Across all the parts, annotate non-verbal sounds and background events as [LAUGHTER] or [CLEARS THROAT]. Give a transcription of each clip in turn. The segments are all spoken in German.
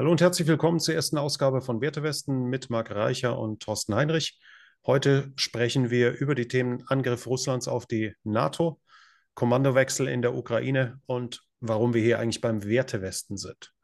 Hallo und herzlich willkommen zur ersten Ausgabe von Wertewesten mit Marc Reicher und Thorsten Heinrich. Heute sprechen wir über die Themen Angriff Russlands auf die NATO, Kommandowechsel in der Ukraine und warum wir hier eigentlich beim Wertewesten sind.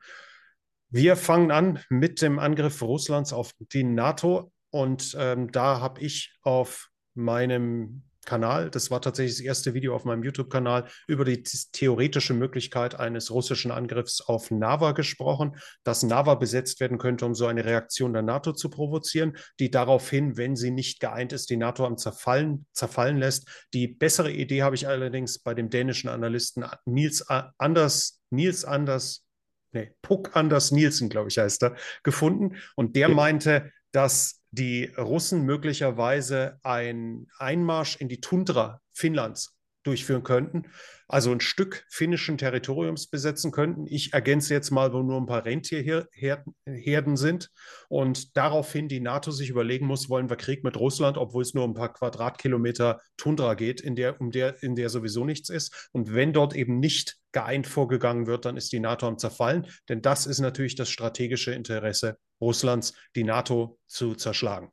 Wir fangen an mit dem Angriff Russlands auf die NATO und ähm, da habe ich auf meinem Kanal. Das war tatsächlich das erste Video auf meinem YouTube-Kanal über die theoretische Möglichkeit eines russischen Angriffs auf Nava gesprochen, dass Nava besetzt werden könnte, um so eine Reaktion der NATO zu provozieren, die daraufhin, wenn sie nicht geeint ist, die NATO am Zerfallen, zerfallen lässt. Die bessere Idee habe ich allerdings bei dem dänischen Analysten Nils Anders, Nils Anders, nee, Puck Anders Nielsen, glaube ich, heißt er, gefunden. Und der meinte, dass die Russen möglicherweise einen Einmarsch in die Tundra Finnlands durchführen könnten, also ein Stück finnischen Territoriums besetzen könnten. Ich ergänze jetzt mal, wo nur ein paar Rentierherden sind und daraufhin die NATO sich überlegen muss, wollen wir Krieg mit Russland, obwohl es nur ein paar Quadratkilometer Tundra geht, in der, um der, in der sowieso nichts ist. Und wenn dort eben nicht geeint vorgegangen wird, dann ist die NATO am Zerfallen, denn das ist natürlich das strategische Interesse Russlands, die NATO zu zerschlagen.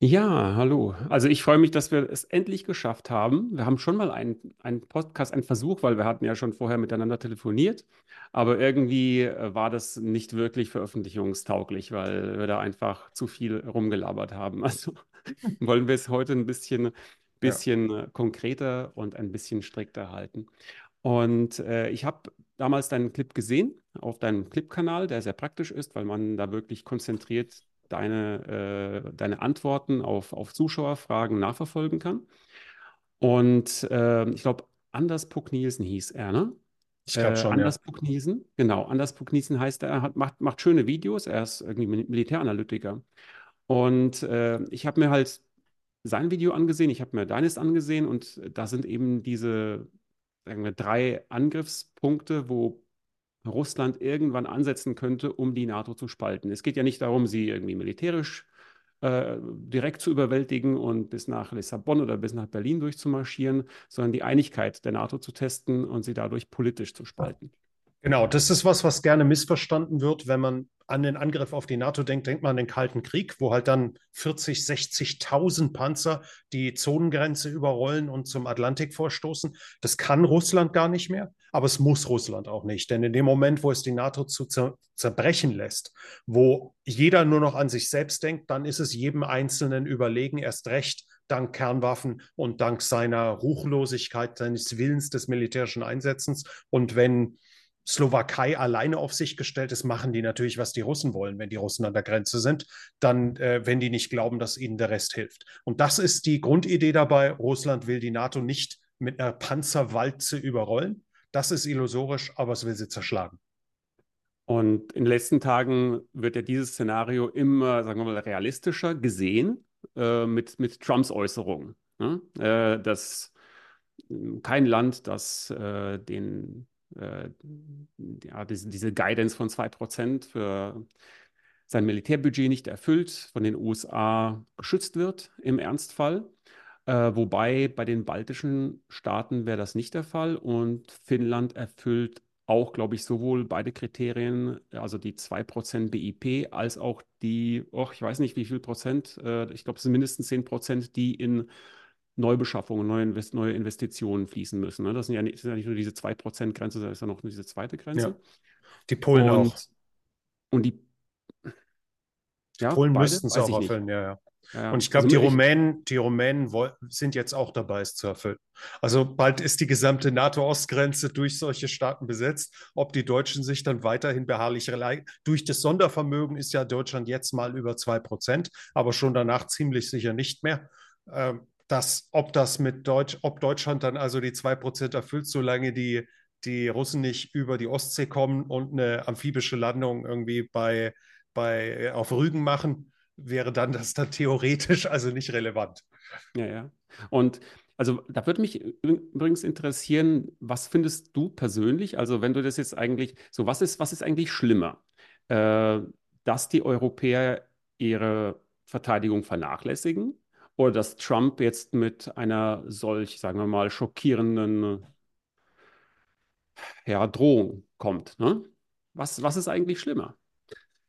Ja, hallo. Also ich freue mich, dass wir es endlich geschafft haben. Wir haben schon mal einen, einen Podcast, einen Versuch, weil wir hatten ja schon vorher miteinander telefoniert, aber irgendwie äh, war das nicht wirklich veröffentlichungstauglich, weil wir da einfach zu viel rumgelabert haben. [LAUGHS] Also wollen wir es heute ein bisschen, bisschen ja. konkreter und ein bisschen strikter halten. Und äh, ich habe damals deinen Clip gesehen auf deinem Clip-Kanal, der sehr praktisch ist, weil man da wirklich konzentriert deine, äh, deine Antworten auf, auf Zuschauerfragen nachverfolgen kann. Und äh, ich glaube, Anders Puck Nielsen hieß er, ne? Ich glaube schon, äh, Anders ja. Puck Nielsen, genau. Anders Puck Nielsen heißt er, hat, macht, macht schöne Videos, er ist irgendwie Militäranalytiker. Und äh, ich habe mir halt sein Video angesehen, ich habe mir deines angesehen und da sind eben diese sagen wir, drei Angriffspunkte, wo Russland irgendwann ansetzen könnte, um die NATO zu spalten. Es geht ja nicht darum, sie irgendwie militärisch äh, direkt zu überwältigen und bis nach Lissabon oder bis nach Berlin durchzumarschieren, sondern die Einigkeit der NATO zu testen und sie dadurch politisch zu spalten. Genau, das ist was, was gerne missverstanden wird, wenn man an den Angriff auf die NATO denkt, denkt man an den Kalten Krieg, wo halt dann 40, 60.000 Panzer die Zonengrenze überrollen und zum Atlantik vorstoßen. Das kann Russland gar nicht mehr, aber es muss Russland auch nicht. Denn in dem Moment, wo es die NATO zu zer zerbrechen lässt, wo jeder nur noch an sich selbst denkt, dann ist es jedem Einzelnen überlegen, erst recht dank Kernwaffen und dank seiner Ruchlosigkeit, seines Willens des militärischen Einsetzens. Und wenn Slowakei alleine auf sich gestellt ist, machen die natürlich, was die Russen wollen, wenn die Russen an der Grenze sind, dann, äh, wenn die nicht glauben, dass ihnen der Rest hilft. Und das ist die Grundidee dabei. Russland will die NATO nicht mit einer Panzerwalze überrollen. Das ist illusorisch, aber es will sie zerschlagen. Und in den letzten Tagen wird ja dieses Szenario immer, sagen wir mal, realistischer gesehen äh, mit, mit Trumps Äußerungen. Ne? Äh, dass kein Land, das äh, den äh, ja, diese, diese Guidance von 2% für sein Militärbudget nicht erfüllt, von den USA geschützt wird im Ernstfall. Äh, wobei bei den baltischen Staaten wäre das nicht der Fall und Finnland erfüllt auch, glaube ich, sowohl beide Kriterien, also die 2% BIP, als auch die, oh, ich weiß nicht wie viel Prozent, äh, ich glaube, es sind mindestens 10 Prozent, die in Neubeschaffungen, neue, Invest neue Investitionen fließen müssen. Ne? Das sind ja, nicht, sind ja nicht nur diese 2%-Grenze, sondern ist ja noch diese zweite Grenze. Ja. Die Polen und, auch. Und die, die ja, Polen müssten es auch erfüllen, ja, ja. Ja, und ich glaube, also die Rumänen, die Rumänen sind jetzt auch dabei, es zu erfüllen. Also bald ist die gesamte NATO-Ostgrenze durch solche Staaten besetzt. Ob die Deutschen sich dann weiterhin beharrlich durch das Sondervermögen ist ja Deutschland jetzt mal über 2%, aber schon danach ziemlich sicher nicht mehr. Ähm, dass, ob das mit Deutsch, ob Deutschland dann also die 2% erfüllt, solange die, die Russen nicht über die Ostsee kommen und eine amphibische Landung irgendwie bei, bei, auf Rügen machen, wäre dann das dann theoretisch also nicht relevant. Ja, ja. Und also da würde mich übrigens interessieren, was findest du persönlich? Also wenn du das jetzt eigentlich, so was ist, was ist eigentlich schlimmer? Äh, dass die Europäer ihre Verteidigung vernachlässigen oder dass Trump jetzt mit einer solch, sagen wir mal, schockierenden ja, Drohung kommt. Ne? Was, was ist eigentlich schlimmer?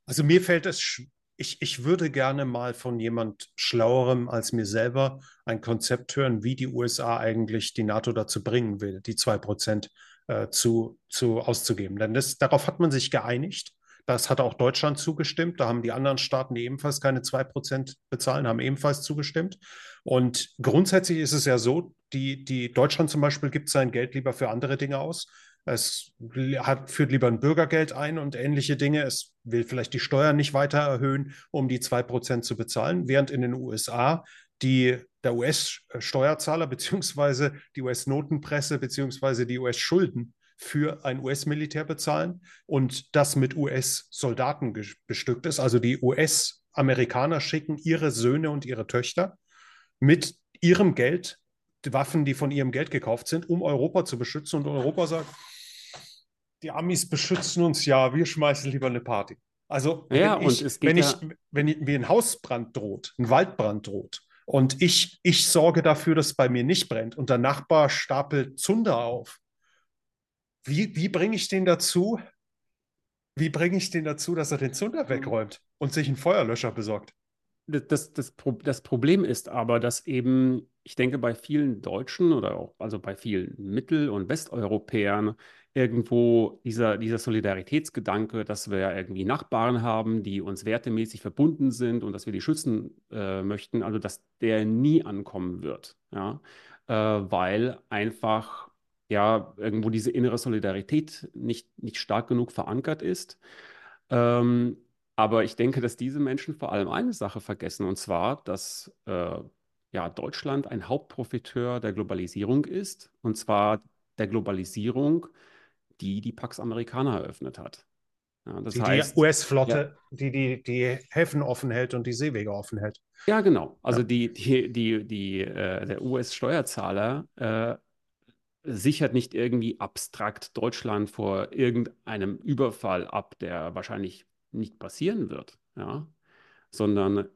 Also mir fällt es, ich, ich würde gerne mal von jemand Schlauerem als mir selber ein Konzept hören, wie die USA eigentlich die NATO dazu bringen will, die 2% äh, zu, zu auszugeben. Denn das, darauf hat man sich geeinigt. Das hat auch Deutschland zugestimmt. Da haben die anderen Staaten, die ebenfalls keine 2% bezahlen, haben ebenfalls zugestimmt. Und grundsätzlich ist es ja so, die, die Deutschland zum Beispiel gibt sein Geld lieber für andere Dinge aus. Es hat, führt lieber ein Bürgergeld ein und ähnliche Dinge. Es will vielleicht die Steuern nicht weiter erhöhen, um die 2% zu bezahlen, während in den USA die, der US-Steuerzahler [LAUGHS] beziehungsweise die US-Notenpresse beziehungsweise die US-Schulden für ein US-Militär bezahlen und das mit US-Soldaten bestückt ist. Also die US-Amerikaner schicken ihre Söhne und ihre Töchter mit ihrem Geld, die Waffen, die von ihrem Geld gekauft sind, um Europa zu beschützen. Und Europa sagt, die Amis beschützen uns ja, wir schmeißen lieber eine Party. Also ja, wenn, ich, wenn, ja ich, wenn mir ein Hausbrand droht, ein Waldbrand droht und ich, ich sorge dafür, dass es bei mir nicht brennt und der Nachbar stapelt Zunder auf, wie, wie bringe ich den dazu? Wie bringe ich den dazu, dass er den Zunder mhm. wegräumt und sich einen Feuerlöscher besorgt? Das, das, das, Problem ist aber, dass eben, ich denke, bei vielen Deutschen oder auch also bei vielen Mittel- und Westeuropäern irgendwo dieser, dieser Solidaritätsgedanke, dass wir ja irgendwie Nachbarn haben, die uns wertemäßig verbunden sind und dass wir die schützen äh, möchten, also dass der nie ankommen wird. Ja? Äh, weil einfach ja irgendwo diese innere Solidarität nicht, nicht stark genug verankert ist. Ähm, aber ich denke, dass diese Menschen vor allem eine Sache vergessen, und zwar, dass äh, ja, Deutschland ein Hauptprofiteur der Globalisierung ist, und zwar der Globalisierung, die die Pax Americana eröffnet hat. Ja, das die, heißt, die US-Flotte, ja, die, die die Häfen offen hält und die Seewege offen hält. Ja, genau. Also ja. die, die, die, die, äh, der US-Steuerzahler äh, sichert nicht irgendwie abstrakt Deutschland vor irgendeinem Überfall ab, der wahrscheinlich nicht passieren wird, ja, sondern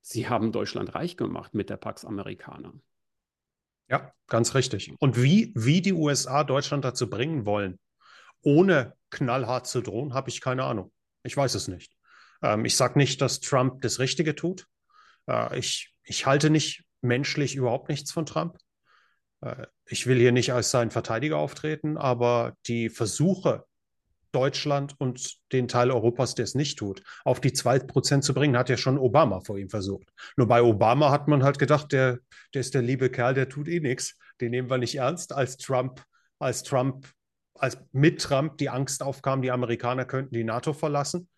sie haben Deutschland reich gemacht mit der Pax Americana. Ja, ganz richtig. Und wie, wie die USA Deutschland dazu bringen wollen, ohne knallhart zu drohen, habe ich keine Ahnung. Ich weiß es nicht. Ähm, ich sage nicht, dass Trump das Richtige tut. Äh, ich, ich halte nicht menschlich überhaupt nichts von Trump. Äh, ich will hier nicht als sein Verteidiger auftreten, aber die Versuche, Deutschland und den Teil Europas, der es nicht tut, auf die 2% zu bringen, hat ja schon Obama vor ihm versucht. Nur bei Obama hat man halt gedacht, der, der ist der liebe Kerl, der tut eh nichts. Den nehmen wir nicht ernst, als Trump, als Trump, als mit Trump die Angst aufkam, die Amerikaner könnten die NATO verlassen,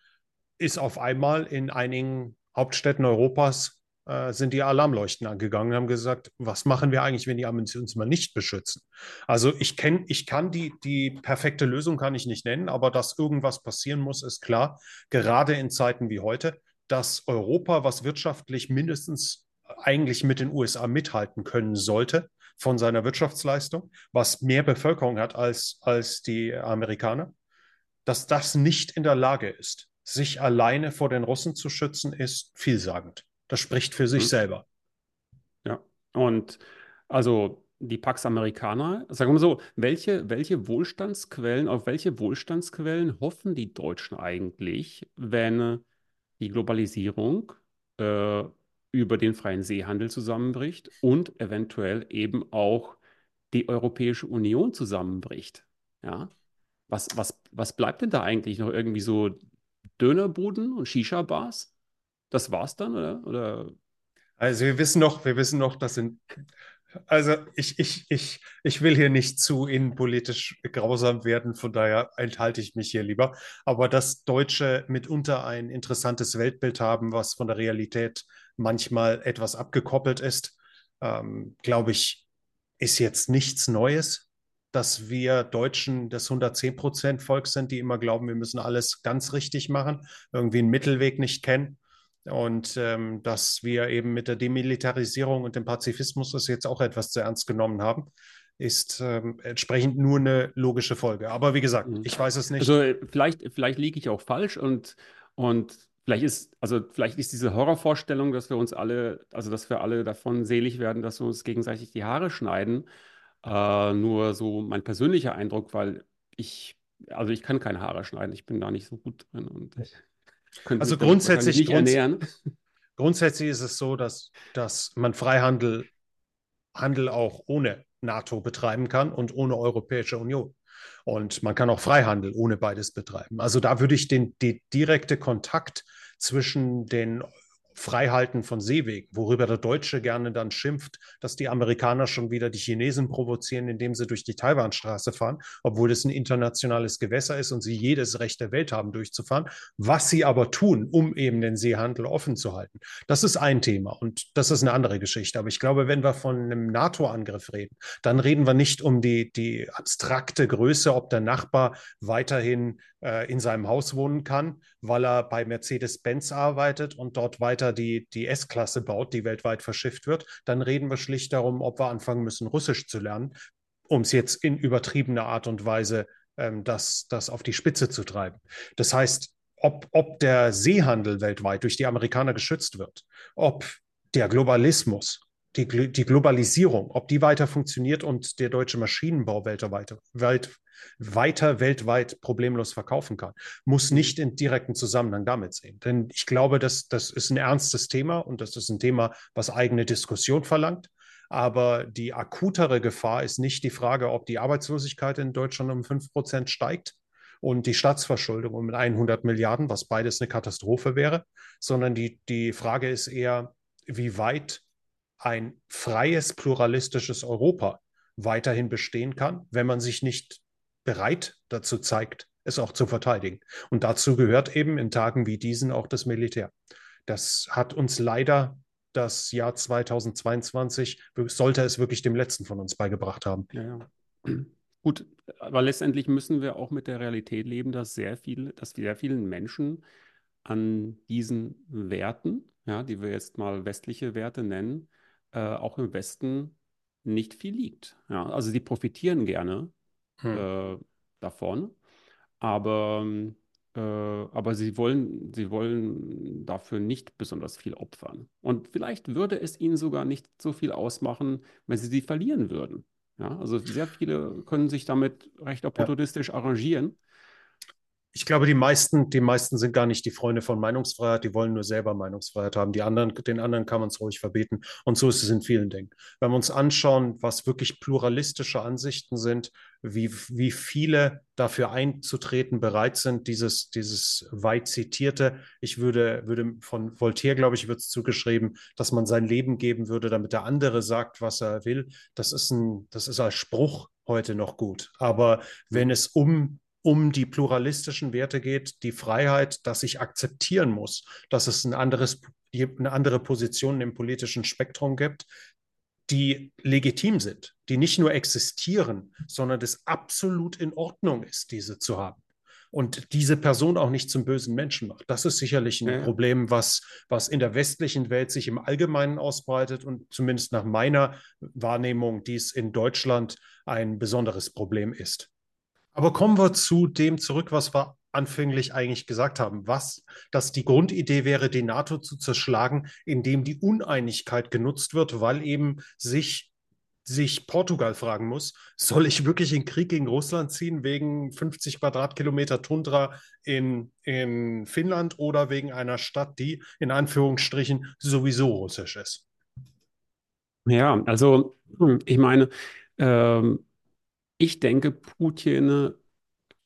ist auf einmal in einigen Hauptstädten Europas äh, sind die Alarmleuchten angegangen und haben gesagt, was machen wir eigentlich, wenn die Amis uns mal nicht beschützen? Also ich kenne, ich kann die, die perfekte Lösung kann ich nicht nennen, aber dass irgendwas passieren muss, ist klar. Gerade in Zeiten wie heute, dass Europa, was wirtschaftlich mindestens eigentlich mit den USA mithalten können sollte, von seiner Wirtschaftsleistung, was mehr Bevölkerung hat als, als die Amerikaner, dass das nicht in der Lage ist, sich alleine vor den Russen zu schützen, ist vielsagend. Das spricht für sich mhm. selber. Ja, und also die Pax Americana, sagen wir so, welche, welche Wohlstandsquellen, auf welche Wohlstandsquellen hoffen die Deutschen eigentlich, wenn die Globalisierung äh, über den freien Seehandel zusammenbricht und eventuell eben auch die Europäische Union zusammenbricht? Ja, was, was, was bleibt denn da eigentlich noch irgendwie so Dönerbuden und Shisha-Bars? Das war's dann, oder? oder? Also wir wissen noch, wir wissen noch, das sind, also ich, ich, ich, ich will hier nicht zu innenpolitisch grausam werden, von daher enthalte ich mich hier lieber. Aber dass Deutsche mitunter ein interessantes Weltbild haben, was von der Realität manchmal etwas abgekoppelt ist, ähm, glaube ich, ist jetzt nichts Neues dass wir Deutschen das 110% Volk sind, die immer glauben, wir müssen alles ganz richtig machen, irgendwie einen Mittelweg nicht kennen. Und ähm, dass wir eben mit der Demilitarisierung und dem Pazifismus das jetzt auch etwas zu ernst genommen haben, ist ähm, entsprechend nur eine logische Folge. Aber wie gesagt, mhm. ich weiß es nicht. Also vielleicht, vielleicht liege ich auch falsch und, und vielleicht ist, also vielleicht ist diese Horrorvorstellung, dass wir uns alle, also dass wir alle davon selig werden, dass wir uns gegenseitig die Haare schneiden, äh, nur so mein persönlicher Eindruck, weil ich also ich kann keine Haare schneiden, ich bin da nicht so gut drin und also grundsätzlich grunds. [LAUGHS] Grundsätzlich ist es so, dass, dass man Freihandel Handel auch ohne NATO betreiben kann und ohne Europäische Union. Und man kann auch Freihandel ohne beides betreiben. Also da würde ich den, den direkte Kontakt zwischen den Freihalten von Seewegen, worüber der Deutsche gerne dann schimpft, dass die Amerikaner schon wieder die Chinesen provozieren, indem sie durch die Taiwanstraße fahren, obwohl es ein internationales Gewässer ist und sie jedes Recht der Welt haben, durchzufahren. Was sie aber tun, um eben den Seehandel offen zu halten, das ist ein Thema und das ist eine andere Geschichte. Aber ich glaube, wenn wir von einem NATO-Angriff reden, dann reden wir nicht um die, die abstrakte Größe, ob der Nachbar weiterhin äh, in seinem Haus wohnen kann, weil er bei Mercedes-Benz arbeitet und dort weiter die, die S-Klasse baut, die weltweit verschifft wird, dann reden wir schlicht darum, ob wir anfangen müssen, Russisch zu lernen, um es jetzt in übertriebener Art und Weise ähm, das, das auf die Spitze zu treiben. Das heißt, ob, ob der Seehandel weltweit durch die Amerikaner geschützt wird, ob der Globalismus die, die, Globalisierung, ob die weiter funktioniert und der deutsche Maschinenbau weltweit, weit, weiter weltweit problemlos verkaufen kann, muss nicht in direkten Zusammenhang damit sehen. Denn ich glaube, dass das ist ein ernstes Thema und das ist ein Thema, was eigene Diskussion verlangt. Aber die akutere Gefahr ist nicht die Frage, ob die Arbeitslosigkeit in Deutschland um 5% steigt und die Staatsverschuldung um 100 Milliarden, was beides eine Katastrophe wäre, sondern die, die Frage ist eher, wie weit ein freies, pluralistisches Europa weiterhin bestehen kann, wenn man sich nicht bereit dazu zeigt, es auch zu verteidigen. Und dazu gehört eben in Tagen wie diesen auch das Militär. Das hat uns leider das Jahr 2022, sollte es wirklich dem letzten von uns beigebracht haben. Ja, ja. [CLEARS THROAT] Gut, aber letztendlich müssen wir auch mit der Realität leben, dass sehr viel, dass sehr vielen Menschen an diesen Werten, ja, die wir jetzt mal westliche Werte nennen, äh, auch im Westen nicht viel liegt. Ja, also sie profitieren gerne hm. äh, davon. Aber, äh, aber sie wollen, sie wollen dafür nicht besonders viel opfern. Und vielleicht würde es ihnen sogar nicht so viel ausmachen, wenn sie sie verlieren würden. Ja, also sehr viele können sich damit recht opportunistisch ja. arrangieren. Ich glaube, die meisten, die meisten sind gar nicht die Freunde von Meinungsfreiheit, die wollen nur selber Meinungsfreiheit haben. Die anderen, den anderen kann man es ruhig verbieten. Und so ist es in vielen Dingen. Wenn wir uns anschauen, was wirklich pluralistische Ansichten sind, wie, wie viele dafür einzutreten bereit sind, dieses, dieses weit zitierte, ich würde, würde von Voltaire, glaube ich, wird es zugeschrieben, dass man sein Leben geben würde, damit der andere sagt, was er will. Das ist ein, das ist als Spruch heute noch gut. Aber wenn es um um die pluralistischen Werte geht, die Freiheit, dass ich akzeptieren muss, dass es ein anderes, eine andere Position im politischen Spektrum gibt, die legitim sind, die nicht nur existieren, sondern es absolut in Ordnung ist, diese zu haben. Und diese Person auch nicht zum bösen Menschen macht. Das ist sicherlich ein ja. Problem, was, was in der westlichen Welt sich im Allgemeinen ausbreitet und zumindest nach meiner Wahrnehmung dies in Deutschland ein besonderes Problem ist. Aber kommen wir zu dem zurück, was wir anfänglich eigentlich gesagt haben. Was, dass die Grundidee wäre, die NATO zu zerschlagen, indem die Uneinigkeit genutzt wird, weil eben sich sich Portugal fragen muss, soll ich wirklich in Krieg gegen Russland ziehen wegen 50 Quadratkilometer Tundra in, in Finnland oder wegen einer Stadt, die in Anführungsstrichen sowieso russisch ist? Ja, also ich meine, ähm, ich denke, Putin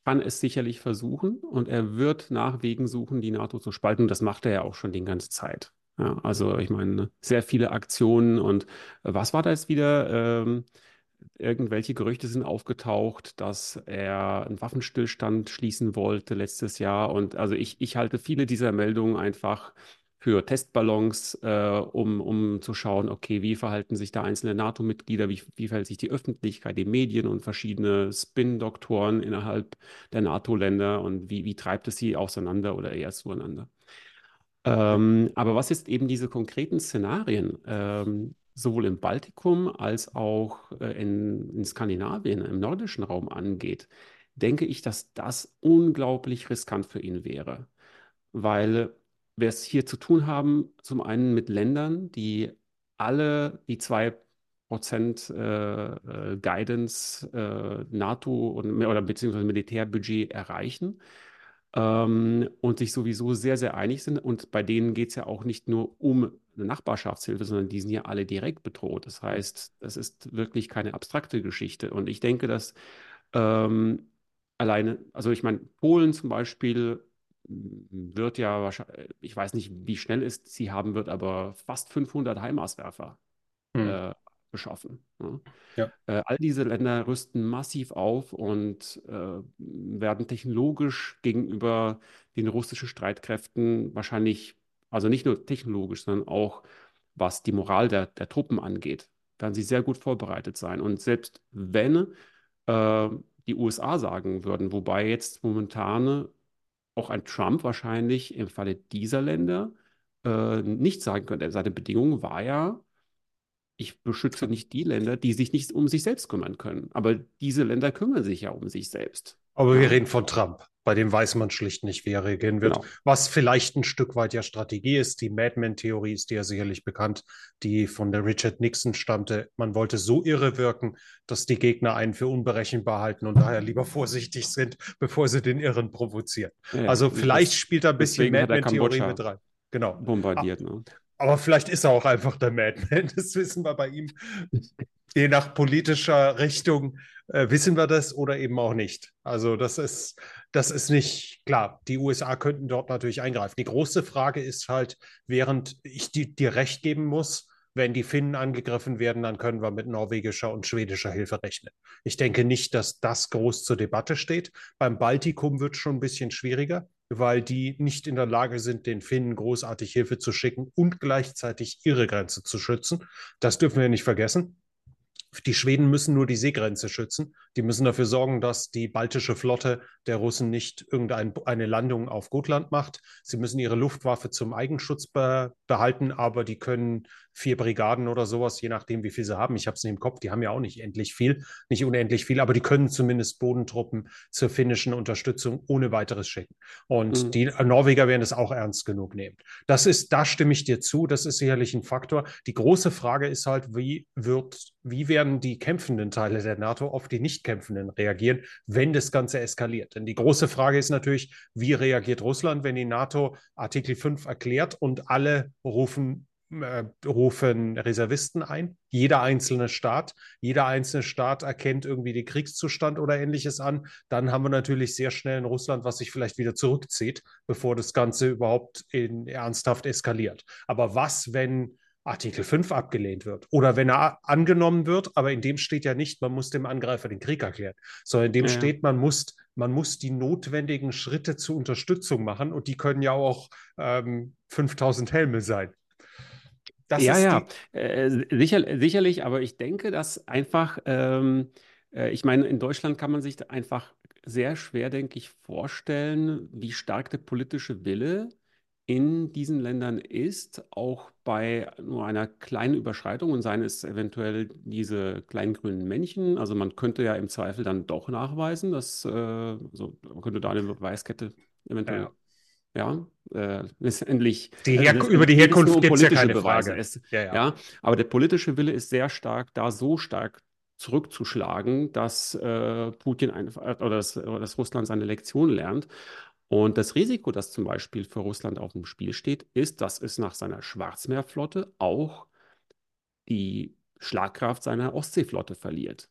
kann es sicherlich versuchen und er wird nach Wegen suchen, die NATO zu spalten. Das macht er ja auch schon die ganze Zeit. Ja, also ich meine, sehr viele Aktionen und was war da jetzt wieder? Ähm, irgendwelche Gerüchte sind aufgetaucht, dass er einen Waffenstillstand schließen wollte letztes Jahr. Und also ich, ich halte viele dieser Meldungen einfach für Testballons, äh, um, um zu schauen, okay, wie verhalten sich da einzelne NATO-Mitglieder, wie, wie verhält sich die Öffentlichkeit, die Medien und verschiedene Spin-Doktoren innerhalb der NATO-Länder und wie, wie treibt es sie auseinander oder eher zueinander. Ähm, aber was jetzt eben diese konkreten Szenarien, ähm, sowohl im Baltikum als auch äh, in, in Skandinavien, im nordischen Raum angeht, denke ich, dass das unglaublich riskant für ihn wäre. Weil wir es hier zu tun haben, zum einen mit Ländern, die alle die zwei Prozent äh, äh, Guidance äh, NATO und, oder beziehungsweise Militärbudget erreichen ähm, und sich sowieso sehr, sehr einig sind. Und bei denen geht es ja auch nicht nur um Nachbarschaftshilfe, sondern die sind ja alle direkt bedroht. Das heißt, das ist wirklich keine abstrakte Geschichte. Und ich denke, dass ähm, alleine, also ich meine, Polen zum Beispiel wird ja wahrscheinlich, ich weiß nicht, wie schnell es sie haben wird, aber fast 500 HIMARS-Werfer hm. äh, beschaffen. Ne? Ja. Äh, all diese Länder rüsten massiv auf und äh, werden technologisch gegenüber den russischen Streitkräften wahrscheinlich, also nicht nur technologisch, sondern auch was die Moral der, der Truppen angeht, werden sie sehr gut vorbereitet sein. Und selbst wenn äh, die USA sagen würden, wobei jetzt momentan auch ein Trump wahrscheinlich im Falle dieser Länder äh, nicht sagen könnte. Seine Bedingung war ja, ich beschütze nicht die Länder, die sich nicht um sich selbst kümmern können. Aber diese Länder kümmern sich ja um sich selbst. Aber wir reden von Trump. Bei dem weiß man schlicht nicht, wie er reagieren wird. Genau. Was vielleicht ein Stück weit ja Strategie ist. Die Madman-Theorie ist dir ja sicherlich bekannt, die von der Richard Nixon stammte. Man wollte so irre wirken, dass die Gegner einen für unberechenbar halten und daher lieber vorsichtig sind, bevor sie den Irren provozieren. Ja, also vielleicht spielt da ein bisschen Madman-Theorie mit rein. Genau. Bombardiert. Ne? Aber vielleicht ist er auch einfach der Madman. [LAUGHS] Das wissen wir bei ihm. Je nach politischer Richtung äh, wissen wir das oder eben auch nicht. Also das ist, das ist nicht klar. Die USA könnten dort natürlich eingreifen. Die große Frage ist halt, während ich dir recht geben muss, wenn die Finnen angegriffen werden, dann können wir mit norwegischer und schwedischer Hilfe rechnen. Ich denke nicht, dass das groß zur Debatte steht. Beim Baltikum wird es schon ein bisschen schwieriger weil die nicht in der Lage sind, den Finnen großartig Hilfe zu schicken und gleichzeitig ihre Grenze zu schützen. Das dürfen wir nicht vergessen. Die Schweden müssen nur die Seegrenze schützen. Die müssen dafür sorgen, dass die baltische Flotte der Russen nicht irgendeine Landung auf Gotland macht. Sie müssen ihre Luftwaffe zum Eigenschutz be behalten, aber die können vier Brigaden oder sowas, je nachdem, wie viel sie haben. Ich habe es nicht im Kopf, die haben ja auch nicht endlich viel, nicht unendlich viel, aber die können zumindest Bodentruppen zur finnischen Unterstützung ohne weiteres schicken. Und mhm. die Norweger werden es auch ernst genug nehmen. Das ist, da stimme ich dir zu, das ist sicherlich ein Faktor. Die große Frage ist halt, wie wird, wie werden die kämpfenden Teile der NATO auf die nicht kämpfenden reagieren, wenn das Ganze eskaliert? Denn die große Frage ist natürlich, wie reagiert Russland, wenn die NATO Artikel 5 erklärt und alle rufen äh, rufen Reservisten ein. Jeder einzelne Staat, jeder einzelne Staat erkennt irgendwie den Kriegszustand oder ähnliches an. Dann haben wir natürlich sehr schnell in Russland, was sich vielleicht wieder zurückzieht, bevor das Ganze überhaupt in, ernsthaft eskaliert. Aber was, wenn Artikel 5 abgelehnt wird oder wenn er angenommen wird, aber in dem steht ja nicht, man muss dem Angreifer den Krieg erklären, sondern in dem ja. steht, man muss, man muss die notwendigen Schritte zur Unterstützung machen und die können ja auch ähm, 5000 Helme sein. Das ja, ja, äh, sicher, sicherlich, aber ich denke, dass einfach, ähm, äh, ich meine, in Deutschland kann man sich einfach sehr schwer, denke ich, vorstellen, wie stark der politische Wille in diesen Ländern ist, auch bei nur einer kleinen Überschreitung und seien es eventuell diese kleinen grünen Männchen. Also man könnte ja im Zweifel dann doch nachweisen, dass, äh, also man könnte da eine Beweiskette eventuell ja. Ja, äh, [LAUGHS] letztendlich. Die Her also über die Herkunft gibt es ja keine Beweise. Frage. Ist, ja, ja. ja, aber der politische Wille ist sehr stark, da so stark zurückzuschlagen, dass äh, Putin einfach oder dass, oder dass Russland seine Lektion lernt. Und das Risiko, das zum Beispiel für Russland auf dem Spiel steht, ist, dass es nach seiner Schwarzmeerflotte auch die Schlagkraft seiner Ostseeflotte verliert.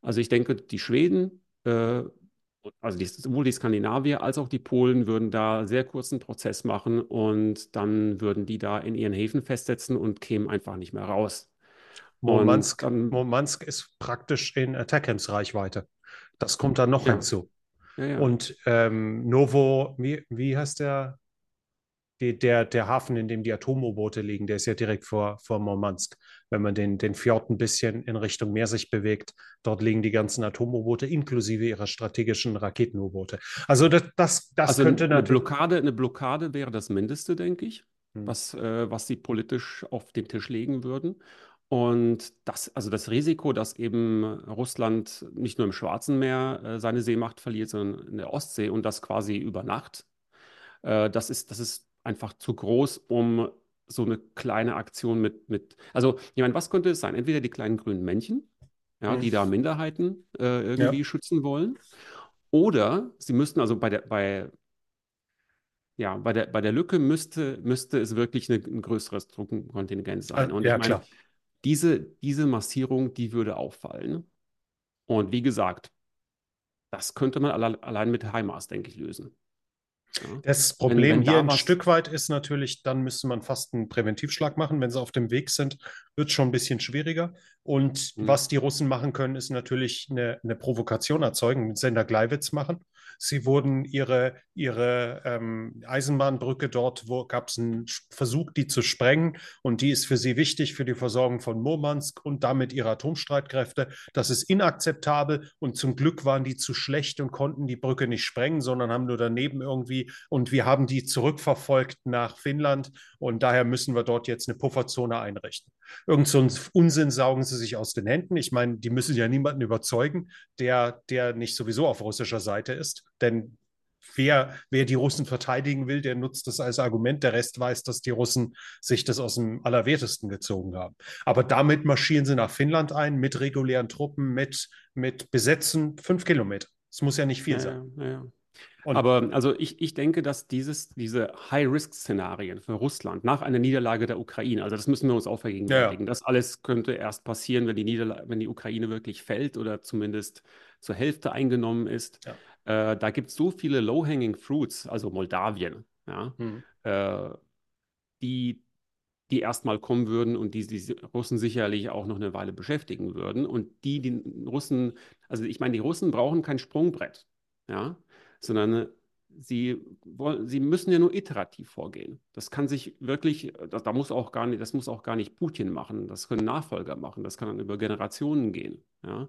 Also ich denke, die Schweden äh, also die, sowohl die Skandinavier als auch die Polen würden da sehr kurzen Prozess machen und dann würden die da in ihren Häfen festsetzen und kämen einfach nicht mehr raus. Murmansk, dann, Murmansk ist praktisch in Attackams Reichweite. Das kommt dann noch ja. hinzu. Ja, ja. Und ähm, Novo, wie, wie heißt der? Die, der, der Hafen, in dem die Atom-U-Boote liegen, der ist ja direkt vor, vor Murmansk wenn man den, den Fjord ein bisschen in Richtung Meer sich bewegt. Dort liegen die ganzen Atom-U-Boote inklusive ihrer strategischen Raketen-U-Boote. Also das, das, das also könnte eine Blockade, eine Blockade wäre das Mindeste, denke ich, hm. was, äh, was sie politisch auf den Tisch legen würden. Und das, also das Risiko, dass eben Russland nicht nur im Schwarzen Meer äh, seine Seemacht verliert, sondern in der Ostsee und das quasi über Nacht, äh, das ist, das ist einfach zu groß, um so eine kleine Aktion mit, mit, also ich meine, was könnte es sein? Entweder die kleinen grünen Männchen, ja, mhm. die da Minderheiten äh, irgendwie ja. schützen wollen, oder sie müssten also bei der, bei, ja, bei der, bei der Lücke müsste, müsste es wirklich eine, ein größeres Truppenkontingent sein. Ah, Und ja, ich meine, klar. Diese, diese Massierung, die würde auffallen. Und wie gesagt, das könnte man alle, allein mit HIMARS, denke ich, lösen. Ja. Das Problem wenn, wenn hier ein Stück weit ist natürlich, dann müsste man fast einen Präventivschlag machen. Wenn sie auf dem Weg sind, wird es schon ein bisschen schwieriger. Und mhm. was die Russen machen können, ist natürlich eine, eine Provokation erzeugen, mit Sender Gleiwitz machen. Sie wurden ihre, ihre ähm, Eisenbahnbrücke dort, wo gab es einen Versuch, die zu sprengen. Und die ist für sie wichtig für die Versorgung von Murmansk und damit ihre Atomstreitkräfte. Das ist inakzeptabel. Und zum Glück waren die zu schlecht und konnten die Brücke nicht sprengen, sondern haben nur daneben irgendwie. Und wir haben die zurückverfolgt nach Finnland. Und daher müssen wir dort jetzt eine Pufferzone einrichten. Irgend so einen Unsinn saugen sie sich aus den Händen. Ich meine, die müssen ja niemanden überzeugen, der, der nicht sowieso auf russischer Seite ist. Denn wer, wer die Russen verteidigen will, der nutzt das als Argument. Der Rest weiß, dass die Russen sich das aus dem Allerwertesten gezogen haben. Aber damit marschieren sie nach Finnland ein, mit regulären Truppen, mit, mit Besetzen, fünf Kilometer. Es muss ja nicht viel ja, sein. Ja, ja. Und Aber also ich, ich denke, dass dieses, diese High-Risk-Szenarien für Russland nach einer Niederlage der Ukraine, also das müssen wir uns auch vergegenwärtigen, ja. das alles könnte erst passieren, wenn die, Niederla wenn die Ukraine wirklich fällt oder zumindest zur Hälfte eingenommen ist. Ja. Äh, da gibt es so viele Low-Hanging Fruits, also Moldawien, ja, hm. äh, die, die erstmal kommen würden und die die Russen sicherlich auch noch eine Weile beschäftigen würden. Und die, die Russen, also ich meine, die Russen brauchen kein Sprungbrett. Ja, sondern sie, sie müssen ja nur iterativ vorgehen. Das kann sich wirklich, das, da muss auch gar nicht, das muss auch gar nicht Putin machen, das können Nachfolger machen, das kann dann über Generationen gehen. Ja?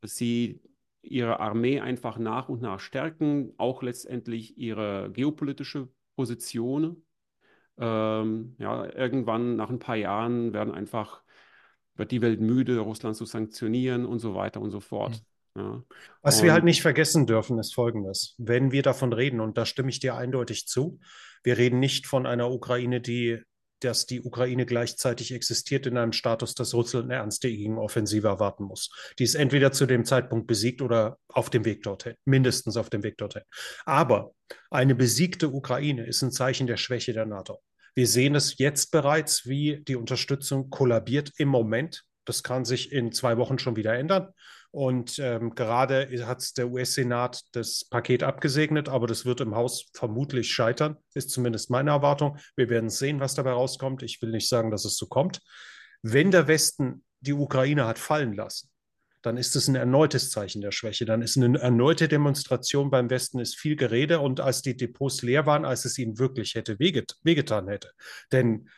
Dass sie ihre Armee einfach nach und nach stärken, auch letztendlich ihre geopolitische Position. Ähm, ja, irgendwann nach ein paar Jahren werden einfach, wird die Welt müde, Russland zu sanktionieren und so weiter und so fort. Mhm. Ja. Was und wir halt nicht vergessen dürfen, ist Folgendes. Wenn wir davon reden, und da stimme ich dir eindeutig zu, wir reden nicht von einer Ukraine, die, dass die Ukraine gleichzeitig existiert in einem Status, dass Russland eine ernstige Offensive erwarten muss. Die ist entweder zu dem Zeitpunkt besiegt oder auf dem Weg dorthin, mindestens auf dem Weg dorthin. Aber eine besiegte Ukraine ist ein Zeichen der Schwäche der NATO. Wir sehen es jetzt bereits, wie die Unterstützung kollabiert im Moment. Das kann sich in zwei Wochen schon wieder ändern. Und ähm, gerade hat der US-Senat das Paket abgesegnet, aber das wird im Haus vermutlich scheitern, ist zumindest meine Erwartung. Wir werden sehen, was dabei rauskommt. Ich will nicht sagen, dass es so kommt. Wenn der Westen die Ukraine hat fallen lassen, dann ist es ein erneutes Zeichen der Schwäche. Dann ist eine erneute Demonstration beim Westen, ist viel Gerede. Und als die Depots leer waren, als es ihnen wirklich hätte wehget wehgetan hätte. Denn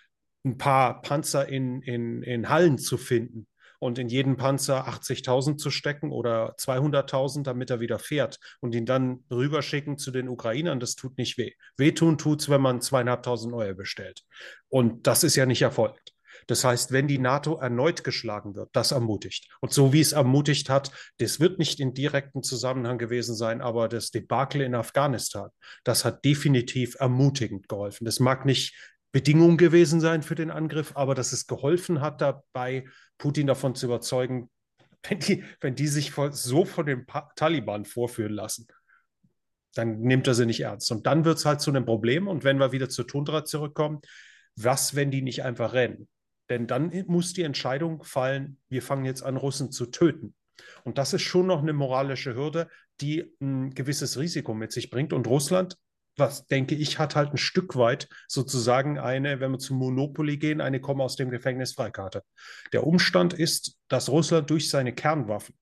ein paar Panzer in, in, in Hallen zu finden, und in jeden Panzer 80.000 zu stecken oder 200.000, damit er wieder fährt und ihn dann rüberschicken zu den Ukrainern, das tut nicht weh. Wehtun tut es, wenn man zweieinhalbtausend neue bestellt. Und das ist ja nicht erfolgt. Das heißt, wenn die NATO erneut geschlagen wird, das ermutigt. Und so wie es ermutigt hat, das wird nicht in direktem Zusammenhang gewesen sein, aber das Debakel in Afghanistan, das hat definitiv ermutigend geholfen. Das mag nicht Bedingung gewesen sein für den Angriff, aber dass es geholfen hat, dabei Putin davon zu überzeugen, wenn die, wenn die sich so von den Taliban vorführen lassen, dann nimmt er sie nicht ernst. Und dann wird es halt zu einem Problem. Und wenn wir wieder zur Tundra zurückkommen, was, wenn die nicht einfach rennen? Denn dann muss die Entscheidung fallen, wir fangen jetzt an, Russen zu töten. Und das ist schon noch eine moralische Hürde, die ein gewisses Risiko mit sich bringt. Und Russland was denke ich, hat halt ein Stück weit sozusagen eine, wenn wir zum Monopoly gehen, eine Komme aus dem Gefängnis Freikarte. Der Umstand ist, dass Russland durch seine Kernwaffen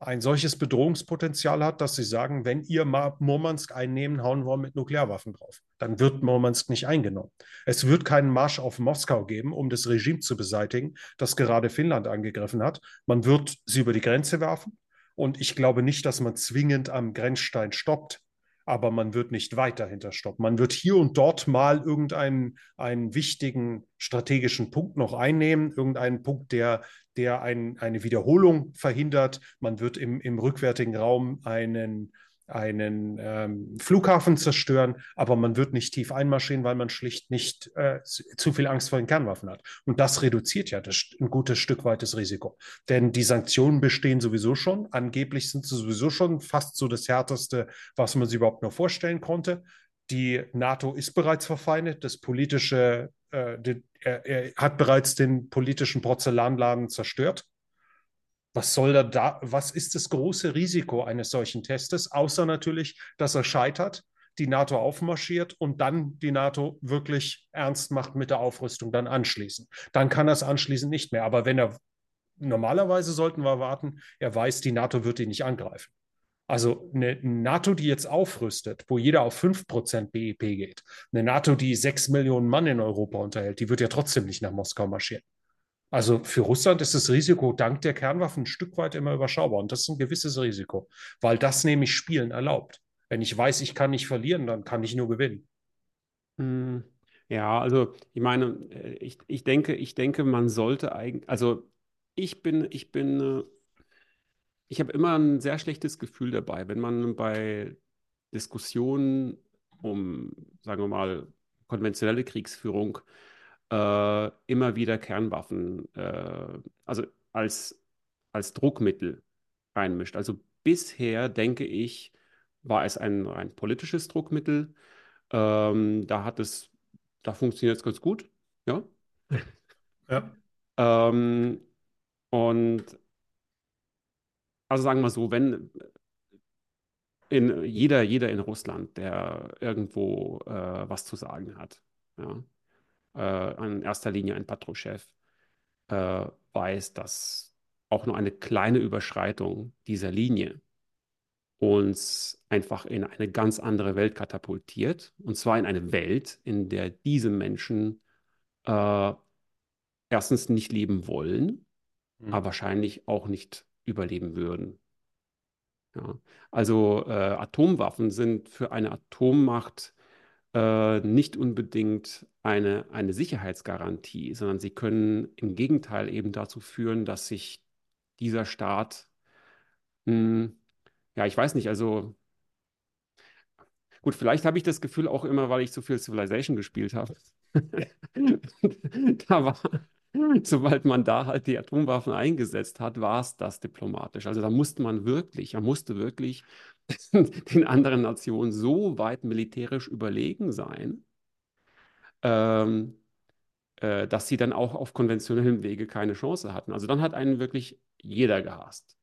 ein solches Bedrohungspotenzial hat, dass sie sagen, wenn ihr Murmansk einnehmen, hauen wir mit Nuklearwaffen drauf. Dann wird Murmansk nicht eingenommen. Es wird keinen Marsch auf Moskau geben, um das Regime zu beseitigen, das gerade Finnland angegriffen hat. Man wird sie über die Grenze werfen. Und ich glaube nicht, dass man zwingend am Grenzstein stoppt aber man wird nicht weiter hinterstoppen. Man wird hier und dort mal irgendeinen einen wichtigen strategischen Punkt noch einnehmen, irgendeinen Punkt, der, der ein, eine Wiederholung verhindert. Man wird im, im rückwärtigen Raum einen, einen ähm, Flughafen zerstören, aber man wird nicht tief einmarschieren, weil man schlicht nicht äh, zu viel Angst vor den Kernwaffen hat. Und das reduziert ja das, ein gutes Stück weit das Risiko. Denn die Sanktionen bestehen sowieso schon. Angeblich sind sie sowieso schon fast so das Härteste, was man sich überhaupt nur vorstellen konnte. Die NATO ist bereits verfeindet. Das politische, äh, die, er hat bereits den politischen Porzellanladen zerstört. Was soll da, da, was ist das große Risiko eines solchen Testes, außer natürlich, dass er scheitert, die NATO aufmarschiert und dann die NATO wirklich ernst macht mit der Aufrüstung, dann anschließen. Dann kann er es anschließend nicht mehr. Aber wenn er, normalerweise sollten wir warten, er weiß, die NATO wird ihn nicht angreifen. Also eine NATO, die jetzt aufrüstet, wo jeder auf 5% BIP geht, eine NATO, die 6 Millionen Mann in Europa unterhält, die wird ja trotzdem nicht nach Moskau marschieren. Also für Russland ist das Risiko dank der Kernwaffen ein Stück weit immer überschaubar. Und das ist ein gewisses Risiko, weil das nämlich Spielen erlaubt. Wenn ich weiß, ich kann nicht verlieren, dann kann ich nur gewinnen. Hm, ja, also ich meine, äh, ich, ich denke, ich denke, man sollte eigentlich, also ich bin, ich bin, äh, ich habe immer ein sehr schlechtes Gefühl dabei, wenn man bei Diskussionen um, sagen wir mal, konventionelle Kriegsführung immer wieder Kernwaffen, äh, also als, als Druckmittel reinmischt. Also bisher, denke ich, war es ein, ein politisches Druckmittel. Ähm, da hat es, da funktioniert es ganz gut, ja. [LAUGHS] Ja. Ähm, und also sagen wir so, wenn in jeder, jeder in Russland, der irgendwo äh, was zu sagen hat, ja, äh, in erster Linie ein Patrouschew, äh, weiß, dass auch nur eine kleine Überschreitung dieser Linie uns einfach in eine ganz andere Welt katapultiert. Und zwar in eine Welt, in der diese Menschen äh, erstens nicht leben wollen, mhm. aber wahrscheinlich auch nicht überleben würden. Ja. Also äh, Atomwaffen sind für eine Atommacht äh, nicht unbedingt eine, eine Sicherheitsgarantie, sondern sie können im Gegenteil eben dazu führen, dass sich dieser Staat, mh, hm, ja, ich weiß nicht, also gut, vielleicht habe ich das Gefühl auch immer, weil ich so viel Civilization gespielt habe. [LAUGHS] [LAUGHS] da war, [CLEARS THROAT] sobald man da halt die Atomwaffen eingesetzt hat, war es das diplomatisch. Also da musste man wirklich, man musste wirklich [LAUGHS] den anderen Nationen so weit militärisch überlegen sein, ähm, äh, dass sie dann auch auf konventionellem Wege keine Chance hatten. Also dann hat einen wirklich jeder gehasst.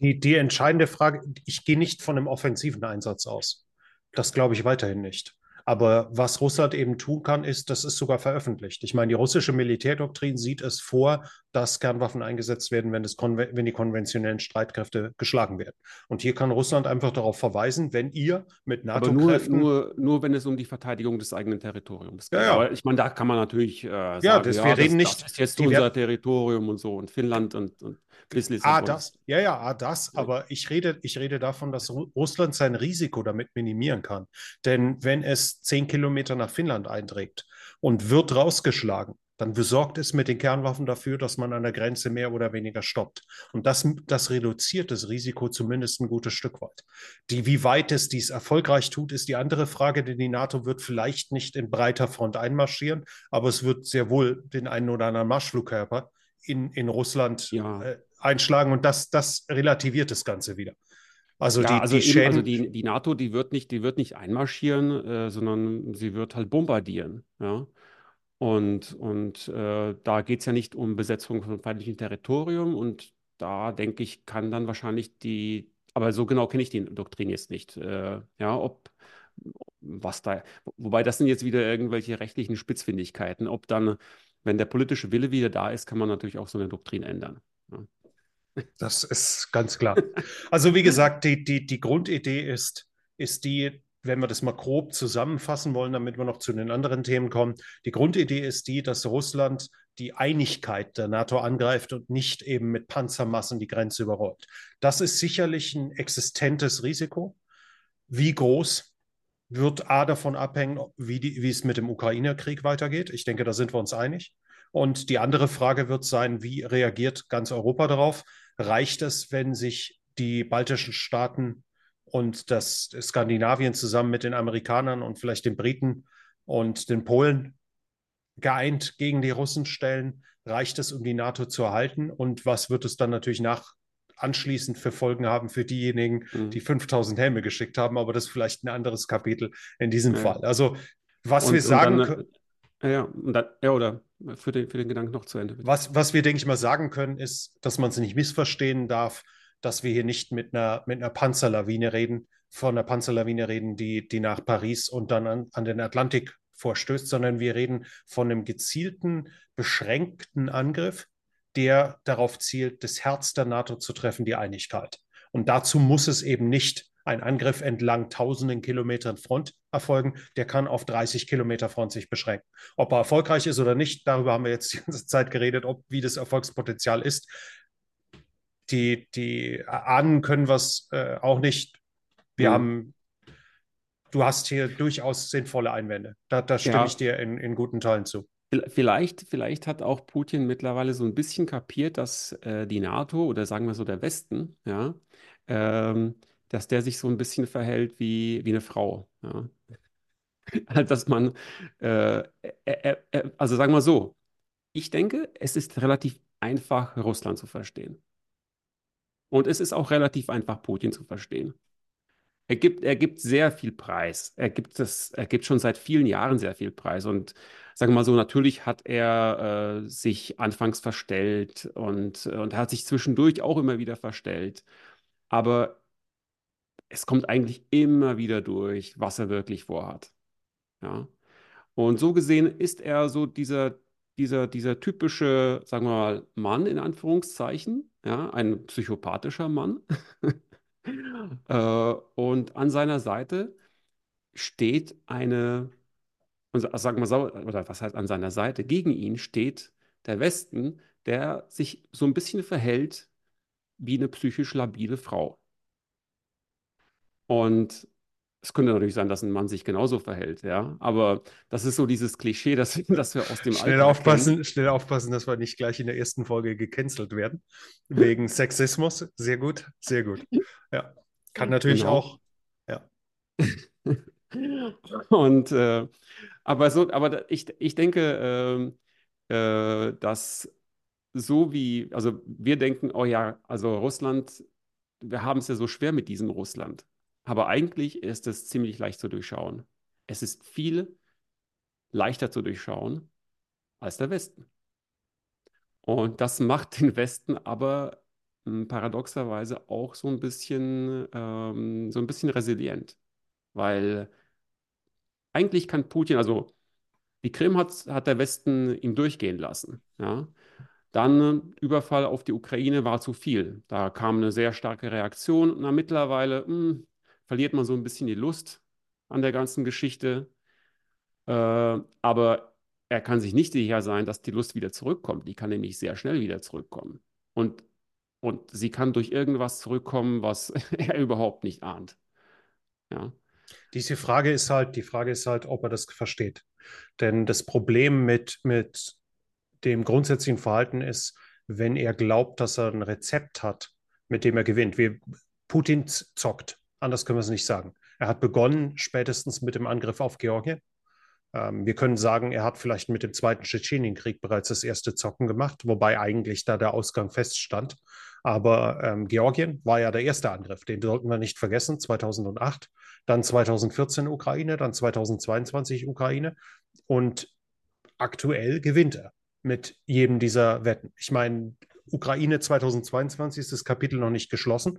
Die, die entscheidende Frage, ich gehe nicht von einem offensiven Einsatz aus. Das glaube ich weiterhin nicht. Aber was Russland eben tun kann, ist, das ist sogar veröffentlicht. Ich meine, die russische Militärdoktrin sieht es vor, dass Kernwaffen eingesetzt werden, wenn, wenn die konventionellen Streitkräfte geschlagen werden. Und hier kann Russland einfach darauf verweisen, wenn ihr mit NATO-Kräften. Nur, nur, nur, wenn es um die Verteidigung des eigenen Territoriums geht. Ja, ja. Aber ich meine, da kann man natürlich äh, sagen, ja, das, ja, wir reden das, nicht, das ist jetzt unser Territorium und so und Finnland und, und Lissabon. Ah, das, ja, ja, ah, das, aber ich rede, ich rede davon, dass Russland sein Risiko damit minimieren kann. Denn wenn es zehn Kilometer nach Finnland einträgt und wird rausgeschlagen, dann besorgt es mit den Kernwaffen dafür, dass man an der Grenze mehr oder weniger stoppt. Und das, das reduziert das Risiko zumindest ein gutes Stück weit. Die, wie weit es dies erfolgreich tut, ist die andere Frage, denn die NATO wird vielleicht nicht in breiter Front einmarschieren, aber es wird sehr wohl den einen oder anderen Marschflugkörper in, in Russland ja. äh, einschlagen und das, das relativiert das Ganze wieder. Also, ja, die, also, die, eben, also die, die, NATO, die wird nicht, die wird nicht einmarschieren, äh, sondern sie wird halt bombardieren. Ja? Und, und äh, da geht es ja nicht um Besetzung von feindlichem Territorium und da denke ich, kann dann wahrscheinlich die, aber so genau kenne ich die Doktrin jetzt nicht, äh, ja, ob was da, wobei das sind jetzt wieder irgendwelche rechtlichen Spitzfindigkeiten, ob dann, wenn der politische Wille wieder da ist, kann man natürlich auch so eine Doktrin ändern. Das ist ganz klar. Also wie gesagt, die, die, die Grundidee ist, ist die, wenn wir das mal grob zusammenfassen wollen, damit wir noch zu den anderen Themen kommen. Die Grundidee ist die, dass Russland die Einigkeit der NATO angreift und nicht eben mit Panzermassen die Grenze überrollt. Das ist sicherlich ein existentes Risiko. Wie groß wird A davon abhängen, wie, die, wie es mit dem Ukraine-Krieg weitergeht? Ich denke, da sind wir uns einig. Und die andere Frage wird sein, wie reagiert ganz Europa darauf? Reicht es, wenn sich die baltischen Staaten und dass Skandinavien zusammen mit den Amerikanern und vielleicht den Briten und den Polen geeint gegen die Russen stellen? Reicht es, um die NATO zu erhalten? Und was wird es dann natürlich nach anschließend für Folgen haben für diejenigen, mhm. die 5000 Helme geschickt haben? Aber das ist vielleicht ein anderes Kapitel in diesem ja. Fall. Also, was und, wir sagen dann, können. Ja, dann, ja, oder für den, für den Gedanken noch zu Ende. Was, was wir, denke ich mal, sagen können, ist, dass man es nicht missverstehen darf, dass wir hier nicht mit einer, mit einer Panzerlawine reden, von einer Panzerlawine reden, die, die nach Paris und dann an, an den Atlantik vorstößt, sondern wir reden von einem gezielten, beschränkten Angriff, der darauf zielt, das Herz der NATO zu treffen, die Einigkeit. Und dazu muss es eben nicht ein Angriff entlang tausenden Kilometern Front erfolgen. Der kann auf 30 Kilometer Front sich beschränken. Ob er erfolgreich ist oder nicht, darüber haben wir jetzt die ganze Zeit geredet, ob wie das Erfolgspotenzial ist. Die, die ahnen können was äh, auch nicht. Wir mhm. haben du hast hier durchaus sinnvolle Einwände. Da, da stimme ja. ich dir in, in guten Teilen zu. Vielleicht, vielleicht hat auch Putin mittlerweile so ein bisschen kapiert, dass äh, die NATO oder sagen wir so der Westen, ja, ähm, dass der sich so ein bisschen verhält wie, wie eine Frau. Ja. [LAUGHS] dass man, äh, äh, äh, also sagen wir so, ich denke, es ist relativ einfach, Russland zu verstehen. Und es ist auch relativ einfach, Putin zu verstehen. Er gibt, er gibt sehr viel Preis. Er gibt, das, er gibt schon seit vielen Jahren sehr viel Preis. Und sagen wir mal so, natürlich hat er äh, sich anfangs verstellt und, und hat sich zwischendurch auch immer wieder verstellt. Aber es kommt eigentlich immer wieder durch, was er wirklich vorhat. Ja. Und so gesehen ist er so dieser, dieser, dieser typische, sagen wir mal, Mann in Anführungszeichen, ja, ein psychopathischer Mann. [LAUGHS] Äh, und an seiner Seite steht eine, sagen wir so, oder was heißt an seiner Seite? Gegen ihn steht der Westen, der sich so ein bisschen verhält wie eine psychisch labile Frau. Und es könnte natürlich sein, dass ein Mann sich genauso verhält, ja. Aber das ist so dieses Klischee, [LAUGHS] das, das wir aus dem schnell Alltag aufpassen, kennen. Schnell aufpassen, dass wir nicht gleich in der ersten Folge gecancelt werden. Wegen [LAUGHS] Sexismus. Sehr gut, sehr gut. Ja. Kann natürlich genau. auch. Ja. [LAUGHS] Und äh, aber so, aber ich, ich denke, äh, äh, dass so wie, also wir denken, oh ja, also Russland, wir haben es ja so schwer mit diesem Russland. Aber eigentlich ist es ziemlich leicht zu durchschauen. Es ist viel leichter zu durchschauen als der Westen. Und das macht den Westen aber hm, paradoxerweise auch so ein bisschen, ähm, so ein bisschen resilient. Weil eigentlich kann Putin, also die Krim hat, hat der Westen ihm durchgehen lassen. Ja? Dann Überfall auf die Ukraine war zu viel. Da kam eine sehr starke Reaktion. Na, mittlerweile mh, hm, verliert man so ein bisschen die Lust an der ganzen Geschichte. Äh, aber er kann sich nicht sicher sein, dass die Lust wieder zurückkommt. Die kann nämlich sehr schnell wieder zurückkommen. Und, und sie kann durch irgendwas zurückkommen, was [LAUGHS] er überhaupt nicht ahnt. Ja. Diese Frage ist halt, die Frage ist halt, ob er das versteht. Denn das Problem mit, mit dem grundsätzlichen Verhalten ist, wenn er glaubt, dass er ein Rezept hat, mit dem er gewinnt. Wie Putin zockt. Anders können wir es nicht sagen. Er hat begonnen spätestens mit dem Angriff auf Georgien. Ähm, wir können sagen, er hat vielleicht mit dem Zweiten Tschetschenienkrieg bereits das erste Zocken gemacht, wobei eigentlich da der Ausgang feststand. Aber ähm, Georgien war ja der erste Angriff, den sollten wir nicht vergessen, 2008, dann 2014 Ukraine, dann 2022 Ukraine und aktuell gewinnt er mit jedem dieser Wetten. Ich meine, Ukraine 2022 ist das Kapitel noch nicht geschlossen.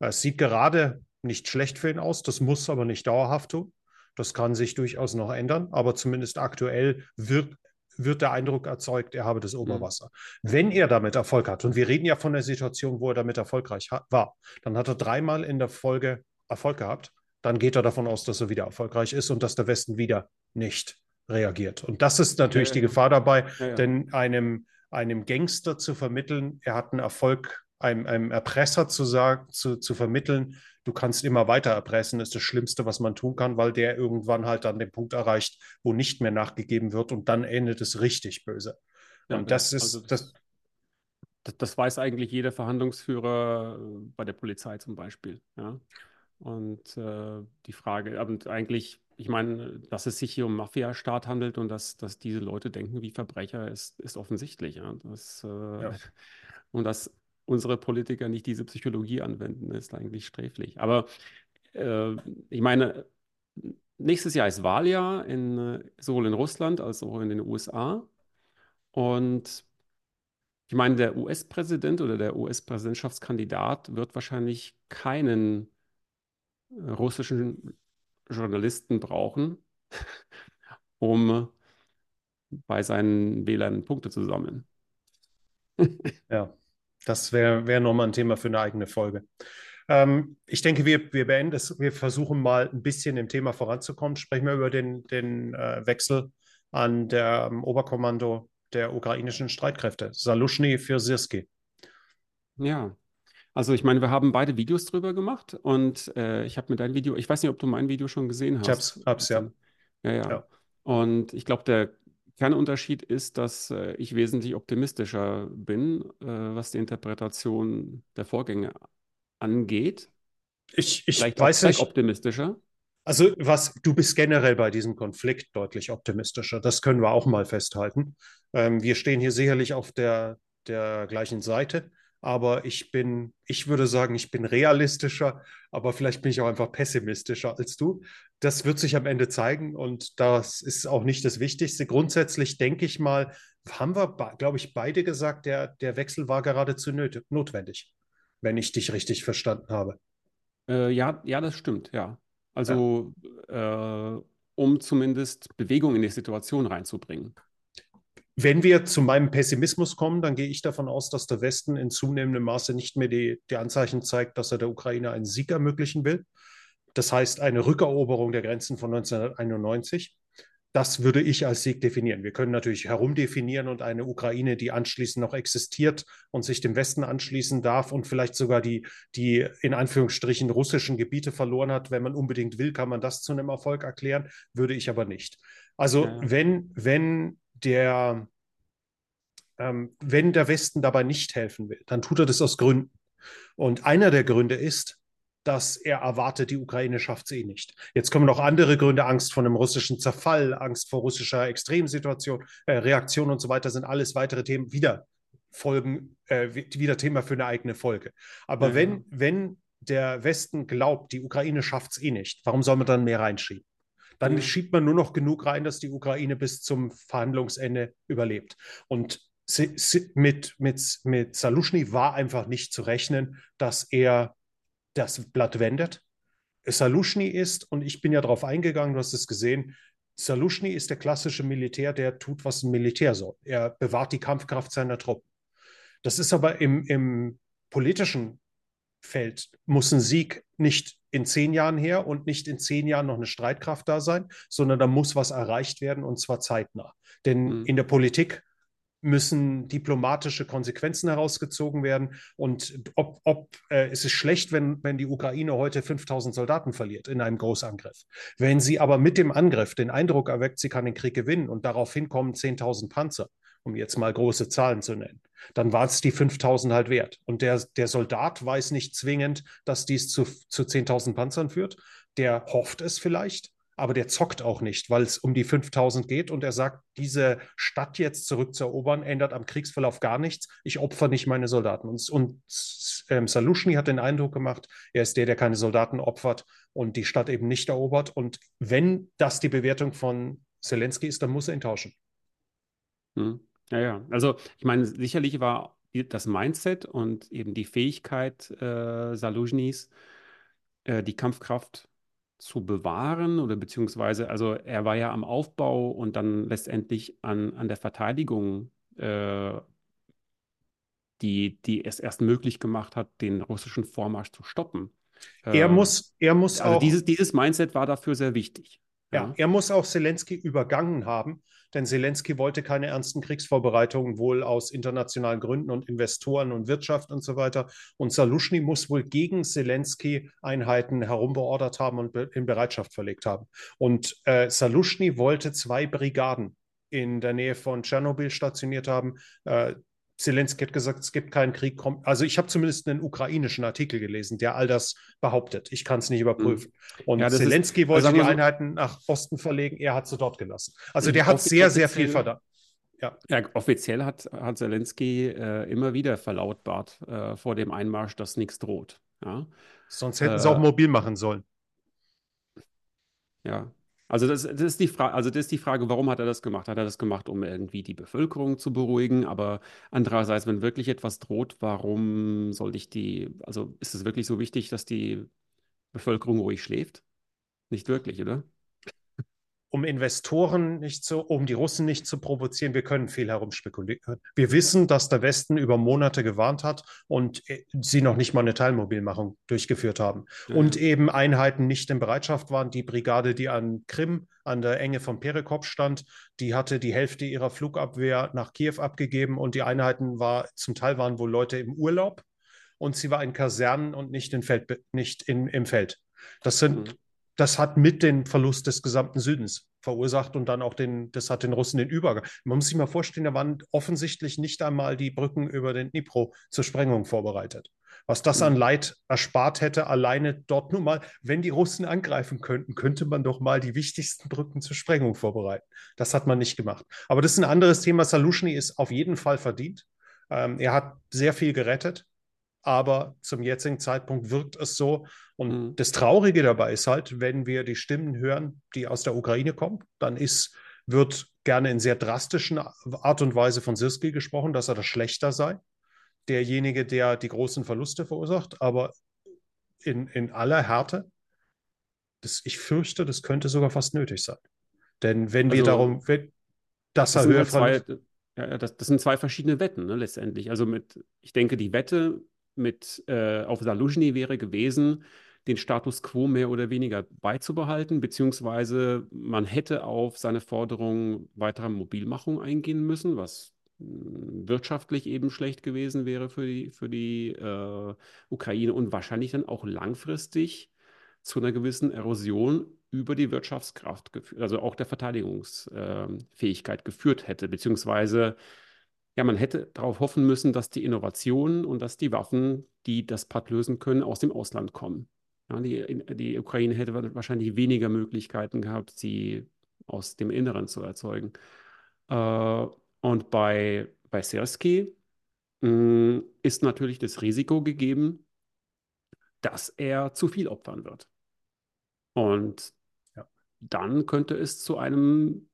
Es sieht gerade nicht schlecht für ihn aus, das muss aber nicht dauerhaft tun. Das kann sich durchaus noch ändern, aber zumindest aktuell wird, wird der Eindruck erzeugt, er habe das Oberwasser. Mhm. Wenn er damit Erfolg hat, und wir reden ja von der Situation, wo er damit erfolgreich war, dann hat er dreimal in der Folge Erfolg gehabt, dann geht er davon aus, dass er wieder erfolgreich ist und dass der Westen wieder nicht reagiert. Und das ist natürlich ja, ja. die Gefahr dabei, ja, denn einem, einem Gangster zu vermitteln, er hat einen Erfolg, einem, einem Erpresser zu, sagen, zu, zu vermitteln, du kannst immer weiter erpressen, ist das Schlimmste, was man tun kann, weil der irgendwann halt dann den Punkt erreicht, wo nicht mehr nachgegeben wird und dann endet es richtig böse. Ja, und das ist also das, das, das, weiß eigentlich jeder Verhandlungsführer äh, bei der Polizei zum Beispiel. Ja? Und äh, die Frage, und eigentlich, ich meine, dass es sich hier um Mafia-Staat handelt und dass, dass diese Leute denken wie Verbrecher, ist, ist offensichtlich. Ja? Das, äh, ja. [LAUGHS] Und dass unsere Politiker nicht diese Psychologie anwenden, ist eigentlich sträflich. Aber äh, ich meine, nächstes Jahr ist Wahljahr in, äh, sowohl in Russland als auch in den USA. Und ich meine, der US-Präsident oder der US-Präsidentschaftskandidat wird wahrscheinlich keinen äh, russischen Journalisten brauchen, [LAUGHS] um bei seinen Wählern Punkte zu sammeln. [LAUGHS] ja, das wäre wär nochmal ein Thema für eine eigene Folge. Ähm, ich denke, wir, wir beenden es. Wir versuchen mal ein bisschen im Thema voranzukommen. Sprechen wir über den, den äh, Wechsel an der um, Oberkommando der ukrainischen Streitkräfte. Salushny für Sirski. Ja, also ich meine, wir haben beide Videos drüber gemacht und äh, ich habe mir dein Video, ich weiß nicht, ob du mein Video schon gesehen hast. Ich hab's, hab's ja. Ja, ja. ja. Und ich glaube, der Kernunterschied ist, dass äh, ich wesentlich optimistischer bin, äh, was die Interpretation der Vorgänge angeht. Ich, ich Vielleicht weiß nicht. optimistischer. Also was, du bist generell bei diesem Konflikt deutlich optimistischer. Das können wir auch mal festhalten. Ähm, wir stehen hier sicherlich auf der, der gleichen Seite. Aber ich bin, ich würde sagen, ich bin realistischer, aber vielleicht bin ich auch einfach pessimistischer als du. Das wird sich am Ende zeigen und das ist auch nicht das Wichtigste. Grundsätzlich denke ich mal, haben wir, glaube ich, beide gesagt, der, der Wechsel war geradezu notwendig, wenn ich dich richtig verstanden habe. Äh, ja, ja, das stimmt, ja. Also, ja. Äh, um zumindest Bewegung in die Situation reinzubringen. Wenn wir zu meinem Pessimismus kommen, dann gehe ich davon aus, dass der Westen in zunehmendem Maße nicht mehr die, die Anzeichen zeigt, dass er der Ukraine einen Sieg ermöglichen will. Das heißt, eine Rückeroberung der Grenzen von 1991. Das würde ich als Sieg definieren. Wir können natürlich herumdefinieren und eine Ukraine, die anschließend noch existiert und sich dem Westen anschließen darf und vielleicht sogar die, die in Anführungsstrichen russischen Gebiete verloren hat, wenn man unbedingt will, kann man das zu einem Erfolg erklären, würde ich aber nicht. Also ja. wenn, wenn der, ähm, wenn der Westen dabei nicht helfen will, dann tut er das aus Gründen. Und einer der Gründe ist, dass er erwartet, die Ukraine schafft es eh nicht. Jetzt kommen noch andere Gründe, Angst vor einem russischen Zerfall, Angst vor russischer Extremsituation, äh, Reaktion und so weiter, sind alles weitere Themen, wieder Folgen, äh, wieder Thema für eine eigene Folge. Aber ja. wenn, wenn der Westen glaubt, die Ukraine schafft es eh nicht, warum soll man dann mehr reinschieben? Dann mhm. schiebt man nur noch genug rein, dass die Ukraine bis zum Verhandlungsende überlebt. Und mit, mit, mit Salushny war einfach nicht zu rechnen, dass er das Blatt wendet. Salushny ist, und ich bin ja darauf eingegangen, du hast es gesehen, Salushny ist der klassische Militär, der tut, was ein Militär soll. Er bewahrt die Kampfkraft seiner Truppen. Das ist aber im, im politischen Feld, muss ein Sieg nicht in zehn Jahren her und nicht in zehn Jahren noch eine Streitkraft da sein, sondern da muss was erreicht werden und zwar zeitnah. Denn mhm. in der Politik müssen diplomatische Konsequenzen herausgezogen werden. Und ob, ob äh, es ist schlecht, wenn, wenn die Ukraine heute 5000 Soldaten verliert in einem Großangriff. Wenn sie aber mit dem Angriff den Eindruck erweckt, sie kann den Krieg gewinnen und daraufhin kommen 10.000 Panzer, um jetzt mal große Zahlen zu nennen, dann war es die 5000 halt wert. Und der, der Soldat weiß nicht zwingend, dass dies zu, zu 10.000 Panzern führt. Der hofft es vielleicht, aber der zockt auch nicht, weil es um die 5000 geht und er sagt, diese Stadt jetzt zurückzuerobern, ändert am Kriegsverlauf gar nichts. Ich opfer nicht meine Soldaten. Und, und ähm, Salushny hat den Eindruck gemacht, er ist der, der keine Soldaten opfert und die Stadt eben nicht erobert. Und wenn das die Bewertung von Zelensky ist, dann muss er ihn tauschen. Hm. Ja, ja. Also ich meine, sicherlich war das Mindset und eben die Fähigkeit äh, Saluzhnys, äh, die Kampfkraft zu bewahren oder beziehungsweise, also er war ja am Aufbau und dann letztendlich an, an der Verteidigung, äh, die, die es erst möglich gemacht hat, den russischen Vormarsch zu stoppen. Er äh, muss, er muss also auch. Dieses, dieses Mindset war dafür sehr wichtig. Ja, ja, er muss auch Zelensky übergangen haben, denn Zelensky wollte keine ernsten Kriegsvorbereitungen, wohl aus internationalen Gründen und Investoren und Wirtschaft und so weiter. Und Salushny muss wohl gegen Zelensky Einheiten herumbeordert haben und in Bereitschaft verlegt haben. Und äh, Salushny wollte zwei Brigaden in der Nähe von Tschernobyl stationiert haben. Äh, Zelensky hat gesagt, es gibt keinen Krieg. Also ich habe zumindest einen ukrainischen Artikel gelesen, der all das behauptet. Ich kann es nicht überprüfen. Mhm. Und ja, Zelensky ist, wollte also die Einheiten nach Osten verlegen, er hat sie dort gelassen. Also mhm. der hat sehr, sehr viel verdammt. Ja. ja. offiziell hat, hat Zelensky äh, immer wieder verlautbart äh, vor dem Einmarsch, dass nichts droht. Ja? Sonst hätten äh, sie auch mobil machen sollen. Ja, also das, das ist die Frage, also das ist die Frage, warum hat er das gemacht? Hat er das gemacht, um irgendwie die Bevölkerung zu beruhigen? Aber andererseits, wenn wirklich etwas droht, warum sollte ich die, also ist es wirklich so wichtig, dass die Bevölkerung ruhig schläft? Nicht wirklich, oder? Um Investoren nicht zu, um die Russen nicht zu provozieren. Wir können viel herumspekulieren. Wir wissen, dass der Westen über Monate gewarnt hat und äh, sie noch nicht mal eine Teilmobilmachung durchgeführt haben. Mhm. Und eben Einheiten nicht in Bereitschaft waren. Die Brigade, die an Krim, an der Enge von Perekop stand, die hatte die Hälfte ihrer Flugabwehr nach Kiew abgegeben und die Einheiten war, zum Teil waren wohl Leute im Urlaub und sie war in Kasernen und nicht, in Feld, nicht in, im Feld. Das sind mhm das hat mit den Verlust des gesamten Südens verursacht und dann auch den, das hat den Russen den Übergang. Man muss sich mal vorstellen, da waren offensichtlich nicht einmal die Brücken über den Dnipro zur Sprengung vorbereitet. Was das an Leid erspart hätte, alleine dort nur mal, wenn die Russen angreifen könnten, könnte man doch mal die wichtigsten Brücken zur Sprengung vorbereiten. Das hat man nicht gemacht. Aber das ist ein anderes Thema. Salushny ist auf jeden Fall verdient. Ähm, er hat sehr viel gerettet aber zum jetzigen Zeitpunkt wirkt es so. Und mhm. das Traurige dabei ist halt, wenn wir die Stimmen hören, die aus der Ukraine kommen, dann ist, wird gerne in sehr drastischen Art und Weise von Sirski gesprochen, dass er das schlechter sei. Derjenige, der die großen Verluste verursacht, aber in, in aller Härte, das, ich fürchte, das könnte sogar fast nötig sein. Denn wenn also, wir darum, wenn, dass das er höher zwei, ja, das, das, sind zwei verschiedene Wetten, ne, letztendlich. Also mit, ich denke, die Wette mit äh, auf Saluzhny wäre gewesen, den Status quo mehr oder weniger beizubehalten, beziehungsweise man hätte auf seine Forderung weiterer Mobilmachung eingehen müssen, was hm, wirtschaftlich eben schlecht gewesen wäre für die, für die äh, Ukraine und wahrscheinlich dann auch langfristig zu einer gewissen Erosion über die Wirtschaftskraft, also auch der Verteidigungsfähigkeit äh, geführt hätte, beziehungsweise ja, man hätte darauf hoffen müssen, dass die Innovationen und dass die Waffen, die das Pad lösen können, aus dem Ausland kommen. Ja, die, die Ukraine hätte wahrscheinlich weniger Möglichkeiten gehabt, sie aus dem Inneren zu erzeugen. Äh, und bei, bei Sersky mh, ist natürlich das Risiko gegeben, dass er zu viel opfern wird. Und ja. dann könnte es zu einem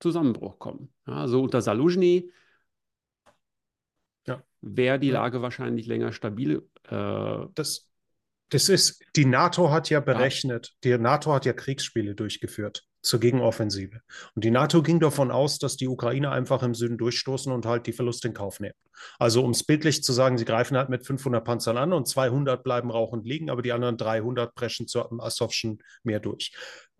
Zusammenbruch kommen. Ja, so unter Saluzhny wäre die Lage wahrscheinlich länger stabil. Äh, das, das ist, die NATO hat ja berechnet, ja. die NATO hat ja Kriegsspiele durchgeführt zur Gegenoffensive. Und die NATO ging davon aus, dass die Ukraine einfach im Süden durchstoßen und halt die Verluste in Kauf nehmen. Also um es bildlich zu sagen, sie greifen halt mit 500 Panzern an und 200 bleiben rauchend liegen, aber die anderen 300 preschen zum Asowschen Meer durch.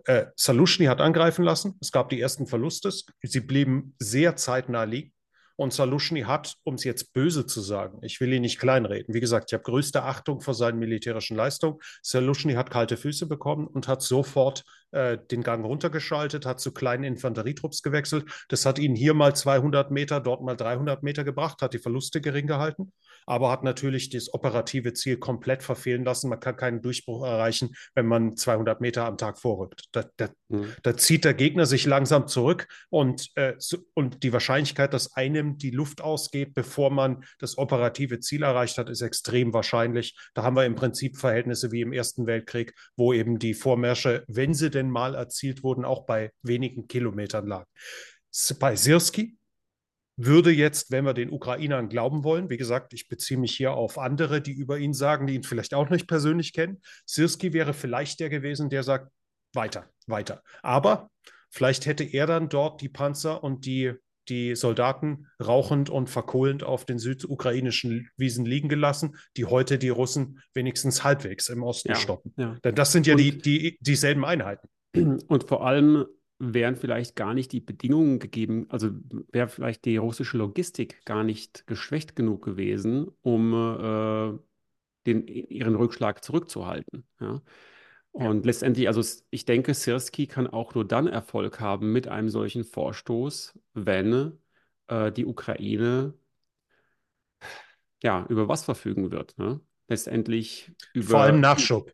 Äh, Salushny hat angreifen lassen. Es gab die ersten Verluste. Sie blieben sehr zeitnah liegen. Und Salushny hat, um es jetzt böse zu sagen, ich will ihn nicht kleinreden, wie gesagt, ich habe größte Achtung vor seinen militärischen Leistungen. Salushny hat kalte Füße bekommen und hat sofort äh, den Gang runtergeschaltet, hat zu kleinen Infanterietrupps gewechselt. Das hat ihn hier mal 200 Meter, dort mal 300 Meter gebracht, hat die Verluste gering gehalten, aber hat natürlich das operative Ziel komplett verfehlen lassen. Man kann keinen Durchbruch erreichen, wenn man 200 Meter am Tag vorrückt. Da, da, mhm. da zieht der Gegner sich langsam zurück und, äh, und die Wahrscheinlichkeit, dass einem die Luft ausgeht, bevor man das operative Ziel erreicht hat, ist extrem wahrscheinlich. Da haben wir im Prinzip Verhältnisse wie im Ersten Weltkrieg, wo eben die Vormärsche, wenn sie denn mal erzielt wurden, auch bei wenigen Kilometern lagen. Bei Sirski würde jetzt, wenn wir den Ukrainern glauben wollen, wie gesagt, ich beziehe mich hier auf andere, die über ihn sagen, die ihn vielleicht auch nicht persönlich kennen, Sirski wäre vielleicht der gewesen, der sagt, weiter, weiter. Aber vielleicht hätte er dann dort die Panzer und die die Soldaten rauchend und verkohlend auf den südukrainischen Wiesen liegen gelassen, die heute die Russen wenigstens halbwegs im Osten ja, stoppen. Ja. Denn das sind ja die, die, dieselben Einheiten. Und vor allem wären vielleicht gar nicht die Bedingungen gegeben, also wäre vielleicht die russische Logistik gar nicht geschwächt genug gewesen, um äh, den, ihren Rückschlag zurückzuhalten. Ja? Und ja. letztendlich, also ich denke, Sirski kann auch nur dann Erfolg haben mit einem solchen Vorstoß, wenn äh, die Ukraine ja, über was verfügen wird. Ne? Letztendlich über. Vor allem Nachschub.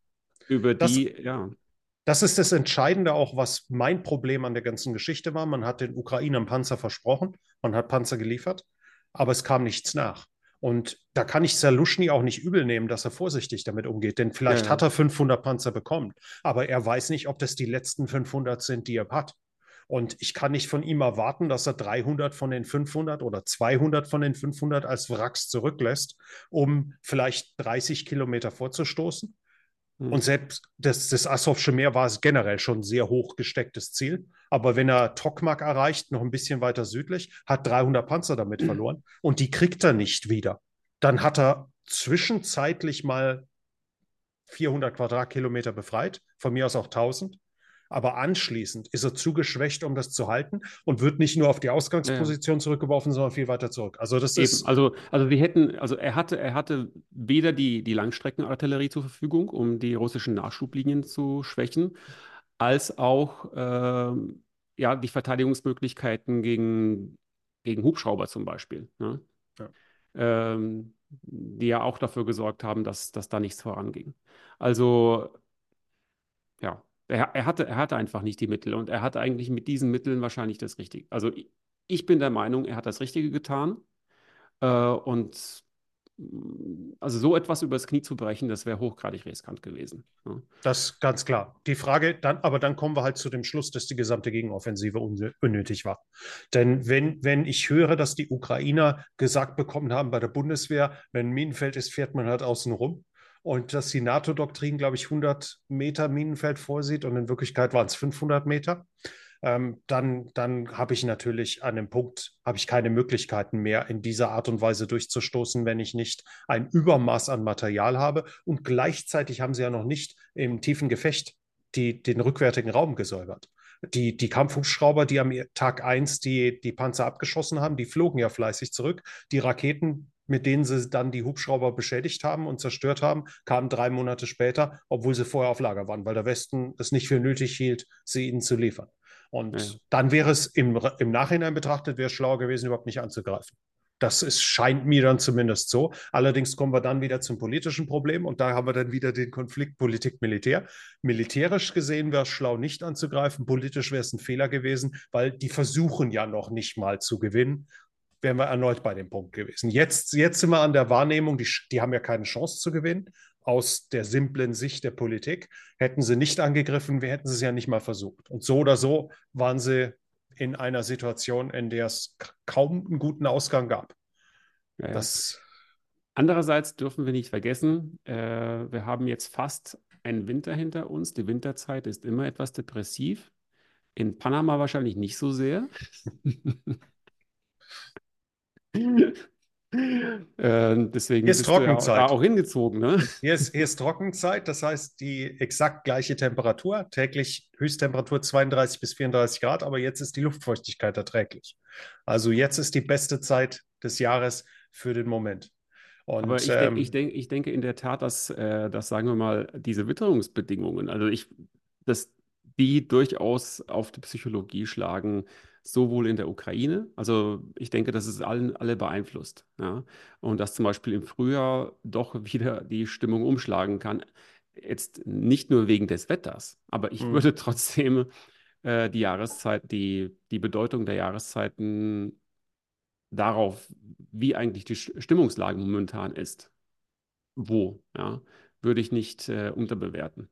Über Das- die, ja. Das ist das Entscheidende auch, was mein Problem an der ganzen Geschichte war. Man hat den Ukrainern Panzer versprochen, man hat Panzer geliefert, aber es kam nichts nach. Und da kann ich Saluschny auch nicht übel nehmen, dass er vorsichtig damit umgeht, denn vielleicht Ja, hat er 500 Panzer bekommen, aber er weiß nicht, ob das die letzten 500 sind, die er hat. Und ich kann nicht von ihm erwarten, dass er 300 von den 500 oder 200 von den 500 als Wracks zurücklässt, um vielleicht 30 Kilometer vorzustoßen. Hm. Und selbst das, das Asowsche Meer war es generell schon ein sehr hoch gestecktes Ziel. Aber wenn er Tokmak erreicht, noch ein bisschen weiter südlich, hat 300 Panzer damit verloren und die kriegt er nicht wieder. Dann hat er zwischenzeitlich mal 400 Quadratkilometer befreit, von mir aus auch 1000. Aber anschließend ist er zu geschwächt, um das zu halten und wird nicht nur auf die Ausgangsposition zurückgeworfen, sondern viel weiter zurück. Also das Eben, ist also, also die hätten, also er hatte, er hatte weder die, die Langstreckenartillerie zur Verfügung, um die russischen Nachschublinien zu schwächen, als auch ähm, ja, die Verteidigungsmöglichkeiten gegen, gegen Hubschrauber zum Beispiel, ne? Ja. Ähm, die ja auch dafür gesorgt haben, dass, dass da nichts voranging. Also ja, er, er hatte, er hatte einfach nicht die Mittel und er hatte eigentlich mit diesen Mitteln wahrscheinlich das Richtige. Also ich, bin der Meinung, er hat das Richtige getan. Äh, und mh, also so etwas übers Knie zu brechen, das wäre hochgradig riskant gewesen. Ja. Das ist ganz klar. Die Frage, dann, aber dann kommen wir halt zu dem Schluss, dass die gesamte Gegenoffensive un unnötig war. Denn wenn, wenn ich höre, dass die Ukrainer gesagt bekommen haben bei der Bundeswehr, wenn ein Minenfeld ist, fährt man halt außen rum. Und dass die NATO-Doktrin, glaube ich, 100 Meter Minenfeld vorsieht und in Wirklichkeit waren es 500 Meter, ähm, dann, dann habe ich natürlich an dem Punkt, habe ich keine Möglichkeiten mehr, in dieser Art und Weise durchzustoßen, wenn ich nicht ein Übermaß an Material habe. Und gleichzeitig haben sie ja noch nicht im tiefen Gefecht die, den rückwärtigen Raum gesäubert. Die, die Kampfhubschrauber, die am Tag 1 die, die Panzer abgeschossen haben, die flogen ja fleißig zurück. Die Raketen, mit denen sie dann die Hubschrauber beschädigt haben und zerstört haben, kamen drei Monate später, obwohl sie vorher auf Lager waren, weil der Westen es nicht für nötig hielt, sie ihnen zu liefern. Und Ja. dann wäre es im, im Nachhinein betrachtet, wäre es schlauer gewesen, überhaupt nicht anzugreifen. Das ist, scheint mir dann zumindest so. Allerdings kommen wir dann wieder zum politischen Problem und da haben wir dann wieder den Konflikt Politik-Militär. Militärisch gesehen wäre es schlau, nicht anzugreifen. Politisch wäre es ein Fehler gewesen, weil die versuchen ja noch nicht mal zu gewinnen. Wären wir erneut bei dem Punkt gewesen. Jetzt, jetzt sind wir an der Wahrnehmung, die, die haben ja keine Chance zu gewinnen. Aus der simplen Sicht der Politik. Hätten sie nicht angegriffen, wir hätten sie es ja nicht mal versucht. Und so oder so waren sie in einer Situation, in der es kaum einen guten Ausgang gab. Ja, ja. Das, Andererseits dürfen wir nicht vergessen, äh, wir haben jetzt fast einen Winter hinter uns. Die Winterzeit ist immer etwas depressiv. In Panama wahrscheinlich nicht so sehr. [LAUGHS] [LAUGHS] Äh, deswegen Hier ist ja Trockenzeit. da auch hingezogen, ne? hier, ist, hier ist Trockenzeit, das heißt die exakt gleiche Temperatur, täglich Höchsttemperatur 32 bis 34 Grad, aber jetzt ist die Luftfeuchtigkeit erträglich. Also jetzt ist die beste Zeit des Jahres für den Moment. Und Aber ich, ähm, denk, ich, denk, ich denke in der Tat, dass, äh, dass sagen wir mal, diese Witterungsbedingungen, also ich, dass die durchaus auf die Psychologie schlagen, sowohl in der Ukraine, also ich denke, dass es allen, alle beeinflusst, ja. Und dass zum Beispiel im Frühjahr doch [LAUGHS] wieder die Stimmung umschlagen kann. Jetzt nicht nur wegen des Wetters, aber ich Mhm. würde trotzdem äh, die Jahreszeit, die, die Bedeutung der Jahreszeiten darauf, wie eigentlich die Stimmungslage momentan ist, wo, ja, würde ich nicht äh, unterbewerten.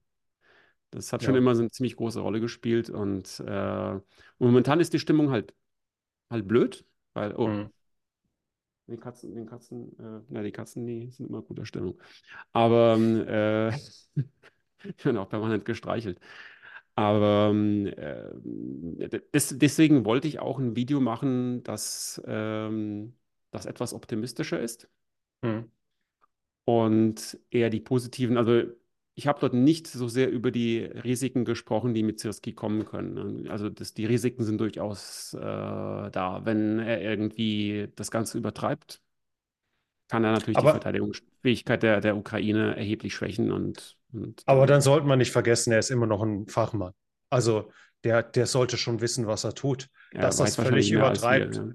Das hat schon Ja. immer so eine ziemlich große Rolle gespielt und äh, momentan ist die Stimmung halt halt blöd, weil, oh, mh. die Katzen, den Katzen, äh, na, die Katzen, die sind immer guter Stimmung. Aber ähm, äh, die [LAUGHS] werden auch permanent gestreichelt. Aber ähm, äh, des, deswegen wollte ich auch ein Video machen, das, ähm, das etwas optimistischer ist Mh. und eher die positiven, also ich habe dort nicht so sehr über die Risiken gesprochen, die mit Sirski kommen können. ne? Also das, die Risiken sind durchaus äh, da. Wenn er irgendwie das Ganze übertreibt, kann er natürlich die Aber- Verteidigungsfähigkeit der, der Ukraine erheblich schwächen und, und Aber dann sollte man nicht vergessen, er ist immer noch ein Fachmann. Also der, der sollte schon wissen, was er tut. ja, dass das völlig als wir, übertreibt. ja.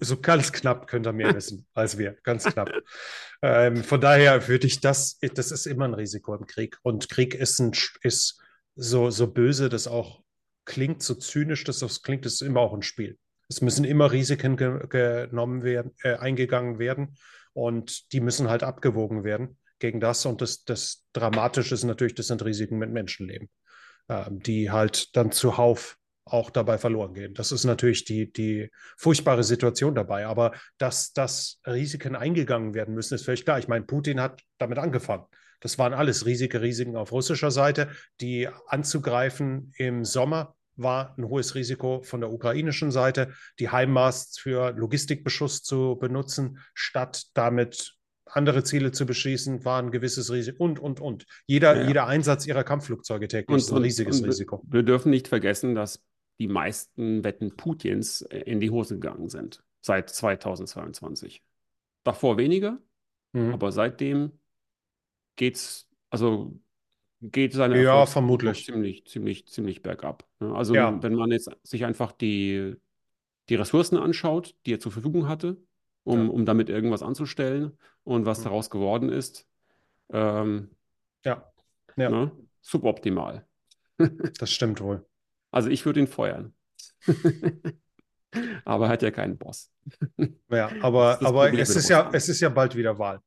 So ganz knapp könnte er mehr wissen [LAUGHS] als wir, ganz knapp. Ähm, von daher würde ich das, das ist immer ein Risiko im Krieg. Und Krieg ist, ein, ist so, so böse, das auch klingt, so zynisch, dass das klingt, ist immer auch ein Spiel. Es müssen immer Risiken ge genommen werden, äh, eingegangen werden und die müssen halt abgewogen werden gegen das. Und das, das Dramatische ist natürlich, das sind Risiken mit Menschenleben, äh, die halt dann zuhauf auch dabei verloren gehen. Das ist natürlich die, die furchtbare Situation dabei. Aber dass, dass Risiken eingegangen werden müssen, ist völlig klar. Ich meine, Putin hat damit angefangen. Das waren alles riesige Risiken auf russischer Seite. Die anzugreifen im Sommer war ein hohes Risiko von der ukrainischen Seite, die HIMARS für Logistikbeschuss zu benutzen, statt damit andere Ziele zu beschießen, war ein gewisses Risiko und, und, und. Jeder, ja. jeder Einsatz ihrer Kampfflugzeuge täglich und, ist ein riesiges und, Risiko. Wir dürfen nicht vergessen, dass die meisten Wetten Putins in die Hose gegangen sind seit 2022. Davor weniger, mhm. aber seitdem geht's, also geht seine ja, vermutlich. ziemlich, ziemlich, ziemlich bergab. Also ja. wenn man jetzt sich einfach die, die Ressourcen anschaut, die er zur Verfügung hatte, um, ja. um damit irgendwas anzustellen und was mhm. daraus geworden ist, ähm, ja. ja. Ne, suboptimal. [LAUGHS] das stimmt wohl. Also ich würde ihn feuern. [LAUGHS] aber er hat ja keinen Boss. ja, aber, aber es, ist ja, es ist ja bald wieder Wahl.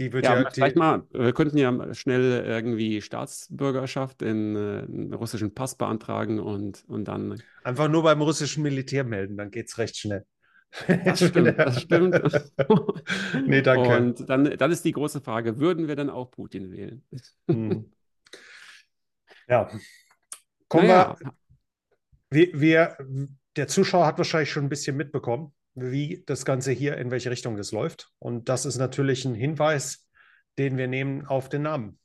Die wird ja, ja vielleicht die... mal, wir könnten ja schnell irgendwie Staatsbürgerschaft in, äh, einen russischen Pass beantragen und, und dann. Einfach nur beim russischen Militär melden, dann geht es recht schnell. [LAUGHS] Das stimmt, das stimmt. nee, danke. Und dann, dann ist die große Frage, würden wir dann auch Putin wählen? Hm. Ja. Kommen naja. wir, wir, der Zuschauer hat wahrscheinlich schon ein bisschen mitbekommen, wie das Ganze hier, in welche Richtung das läuft. Und das ist natürlich ein Hinweis, den wir nehmen auf den Namen.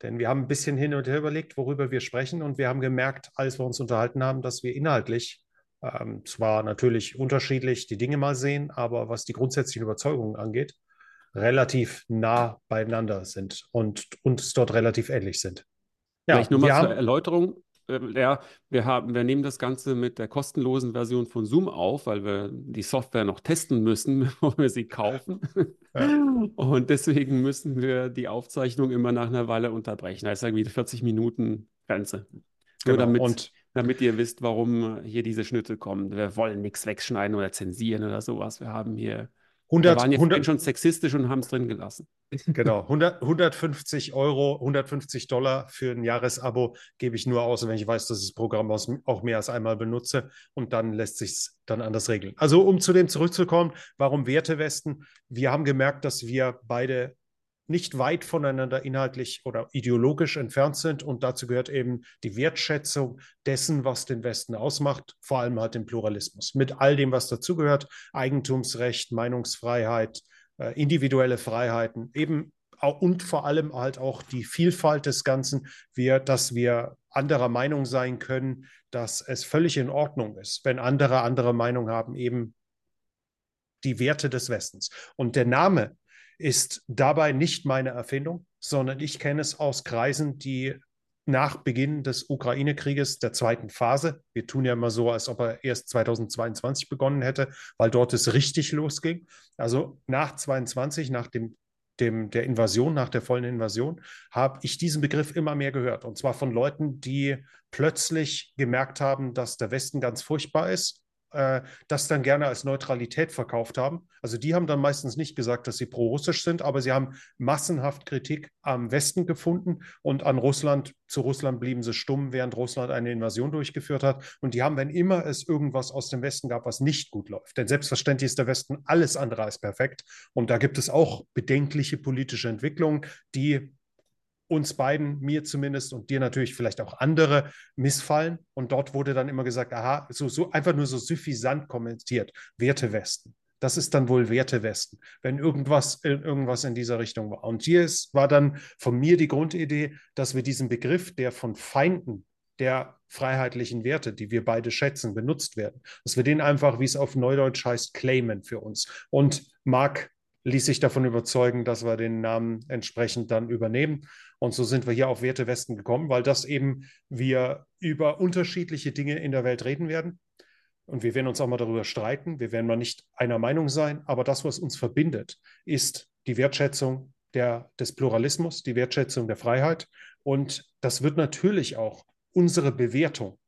Denn wir haben ein bisschen hin und her überlegt, worüber wir sprechen. Und wir haben gemerkt, als wir uns unterhalten haben, dass wir inhaltlich ähm, zwar natürlich unterschiedlich die Dinge mal sehen, aber was die grundsätzlichen Überzeugungen angeht, relativ nah beieinander sind und uns dort relativ ähnlich sind. Ja, Vielleicht nur mal zur Erläuterung. Äh, ja, wir haben, wir nehmen das Ganze mit der kostenlosen Version von Zoom auf, weil wir die Software noch testen müssen, [LAUGHS] bevor wir sie kaufen. Ja. Und deswegen müssen wir die Aufzeichnung immer nach einer Weile unterbrechen. Das ist irgendwie 40 Minuten Grenze. Nur genau. damit, Und damit ihr wisst, warum hier diese Schnitte kommen. Wir wollen nichts wegschneiden oder zensieren oder sowas. Wir haben hier 100, wir waren jetzt 100, schon sexistisch und haben es drin gelassen. Genau, 100, 150 Euro, 150 Dollar für ein Jahresabo gebe ich nur aus, wenn ich weiß, dass ich das Programm auch mehr als einmal benutze und dann lässt sich es dann anders regeln. Also um zu dem zurückzukommen, warum Wertewesten? Wir haben gemerkt, dass wir beide nicht weit voneinander inhaltlich oder ideologisch entfernt sind. Und dazu gehört eben die Wertschätzung dessen, was den Westen ausmacht, vor allem halt den Pluralismus. Mit all dem, was dazugehört, Eigentumsrecht, Meinungsfreiheit, äh, individuelle Freiheiten, eben und vor allem halt auch die Vielfalt des Ganzen, wir, dass wir anderer Meinung sein können, dass es völlig in Ordnung ist, wenn andere andere Meinung haben, eben die Werte des Westens. Und der Name ist dabei nicht meine Erfindung, sondern ich kenne es aus Kreisen, die nach Beginn des Ukraine-Krieges der zweiten Phase, wir tun ja immer so, als ob er erst 2022 begonnen hätte, weil dort es richtig losging. Also nach 22, nach dem, dem, der Invasion, nach der vollen Invasion, habe ich diesen Begriff immer mehr gehört. Und zwar von Leuten, die plötzlich gemerkt haben, dass der Westen ganz furchtbar ist äh, das dann gerne als Neutralität verkauft haben. Also die haben dann meistens nicht gesagt, dass sie pro-russisch sind, aber sie haben massenhaft Kritik am Westen gefunden und an Russland. Zu Russland blieben sie stumm, während Russland eine Invasion durchgeführt hat. Und die haben, wenn immer es irgendwas aus dem Westen gab, was nicht gut läuft, denn selbstverständlich ist der Westen alles andere als perfekt. Und da gibt es auch bedenkliche politische Entwicklungen, die uns beiden, mir zumindest und dir natürlich vielleicht auch andere missfallen. Und dort wurde dann immer gesagt, aha, so, so einfach nur so suffisant kommentiert, Werte Westen. Das ist dann wohl Werte Westen, wenn irgendwas, irgendwas in dieser Richtung war. Und hier ist, war dann von mir die Grundidee, dass wir diesen Begriff, der von Feinden der freiheitlichen Werte, die wir beide schätzen, benutzt werden, dass wir den einfach, wie es auf Neudeutsch heißt, claimen für uns. Und Marc ließ sich davon überzeugen, dass wir den Namen entsprechend dann übernehmen. Und so sind wir hier auf Werte Westen gekommen, weil das eben wir über unterschiedliche Dinge in der Welt reden werden. und wir werden uns auch mal darüber streiten, wir werden mal nicht einer Meinung sein, aber das, was uns verbindet, ist die Wertschätzung der, des Pluralismus, die Wertschätzung der Freiheit. Und das wird natürlich auch unsere Bewertung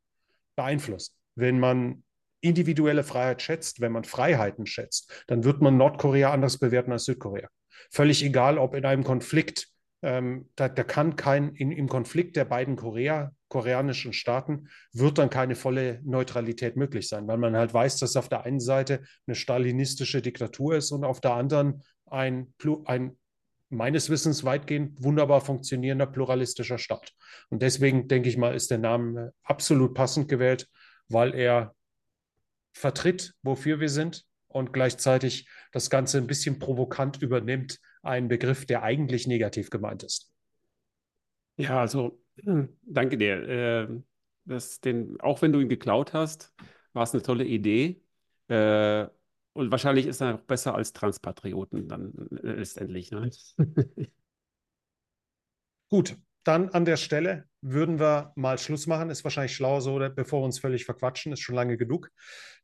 beeinflussen. Wenn man individuelle Freiheit schätzt, wenn man Freiheiten schätzt, dann wird man Nordkorea anders bewerten als Südkorea. Völlig egal, ob in einem Konflikt, ähm, da, da, kann kein, in, im Konflikt der beiden Korea, koreanischen Staaten, wird dann keine volle Neutralität möglich sein, weil man halt weiß, dass auf der einen Seite eine stalinistische Diktatur ist und auf der anderen ein, ein meines Wissens weitgehend wunderbar funktionierender pluralistischer Staat. Und deswegen denke ich mal, ist der Name absolut passend gewählt, weil er vertritt, wofür wir sind und gleichzeitig das Ganze ein bisschen provokant übernimmt, einen Begriff, der eigentlich negativ gemeint ist. Ja, also danke dir. Äh, das, den, auch wenn du ihn geklaut hast, war es eine tolle Idee. Äh, und wahrscheinlich ist er auch besser als Transpatrioten dann letztendlich. Ne? [LAUGHS] Gut, dann an der Stelle würden wir mal Schluss machen. Ist wahrscheinlich schlauer so, bevor wir uns völlig verquatschen. Ist schon lange genug.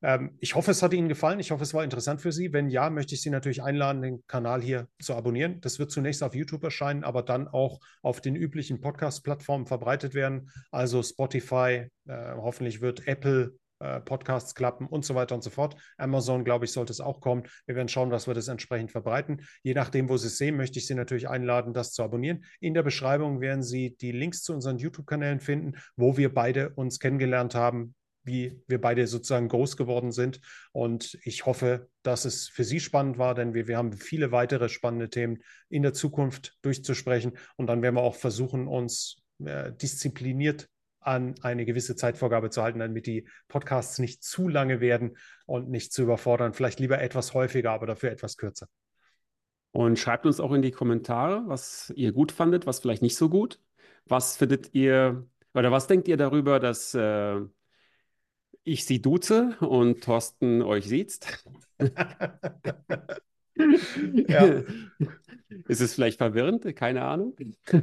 Ähm, ich hoffe, es hat Ihnen gefallen. Ich hoffe, es war interessant für Sie. Wenn ja, möchte ich Sie natürlich einladen, den Kanal hier zu abonnieren. Das wird zunächst auf YouTube erscheinen, aber dann auch auf den üblichen Podcast-Plattformen verbreitet werden. Also Spotify, äh, hoffentlich wird Apple äh, Podcasts klappen und so weiter und so fort. Amazon, glaube ich, sollte es auch kommen. Wir werden schauen, dass wir das entsprechend verbreiten. Je nachdem, wo Sie es sehen, möchte ich Sie natürlich einladen, das zu abonnieren. In der Beschreibung werden Sie die Links zu unseren YouTube-Kanälen finden, wo wir beide uns kennengelernt haben, wie wir beide sozusagen groß geworden sind. Und ich hoffe, dass es für Sie spannend war, denn wir, wir haben viele weitere spannende Themen in der Zukunft durchzusprechen. Und dann werden wir auch versuchen, uns äh, diszipliniert an eine gewisse Zeitvorgabe zu halten, damit die Podcasts nicht zu lange werden und nicht zu überfordern. Vielleicht lieber etwas häufiger, aber dafür etwas kürzer. Und schreibt uns auch in die Kommentare, was ihr gut fandet, was vielleicht nicht so gut. Was findet ihr oder was denkt ihr darüber, dass äh, ich sie duze und Thorsten euch sieht? [LAUGHS] [LAUGHS] ja. [LAUGHS] Ist es vielleicht verwirrend? Keine Ahnung.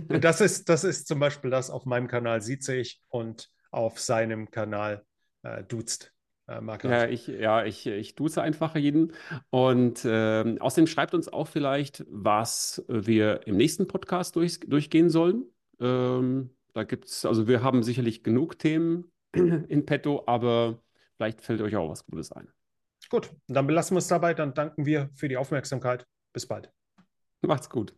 Das ist, das ist zum Beispiel das auf meinem Kanal sieze ich und auf seinem Kanal äh, duzt. Äh, ja, ich, ja, ich, ich duze einfach jeden. Und äh, außerdem schreibt uns auch vielleicht, was wir im nächsten Podcast durch, durchgehen sollen. Ähm, da gibt es, also wir haben sicherlich genug Themen in petto, aber vielleicht fällt euch auch was Gutes ein. Gut, dann belassen wir es dabei. Dann danken wir für die Aufmerksamkeit. Bis bald. Macht's gut.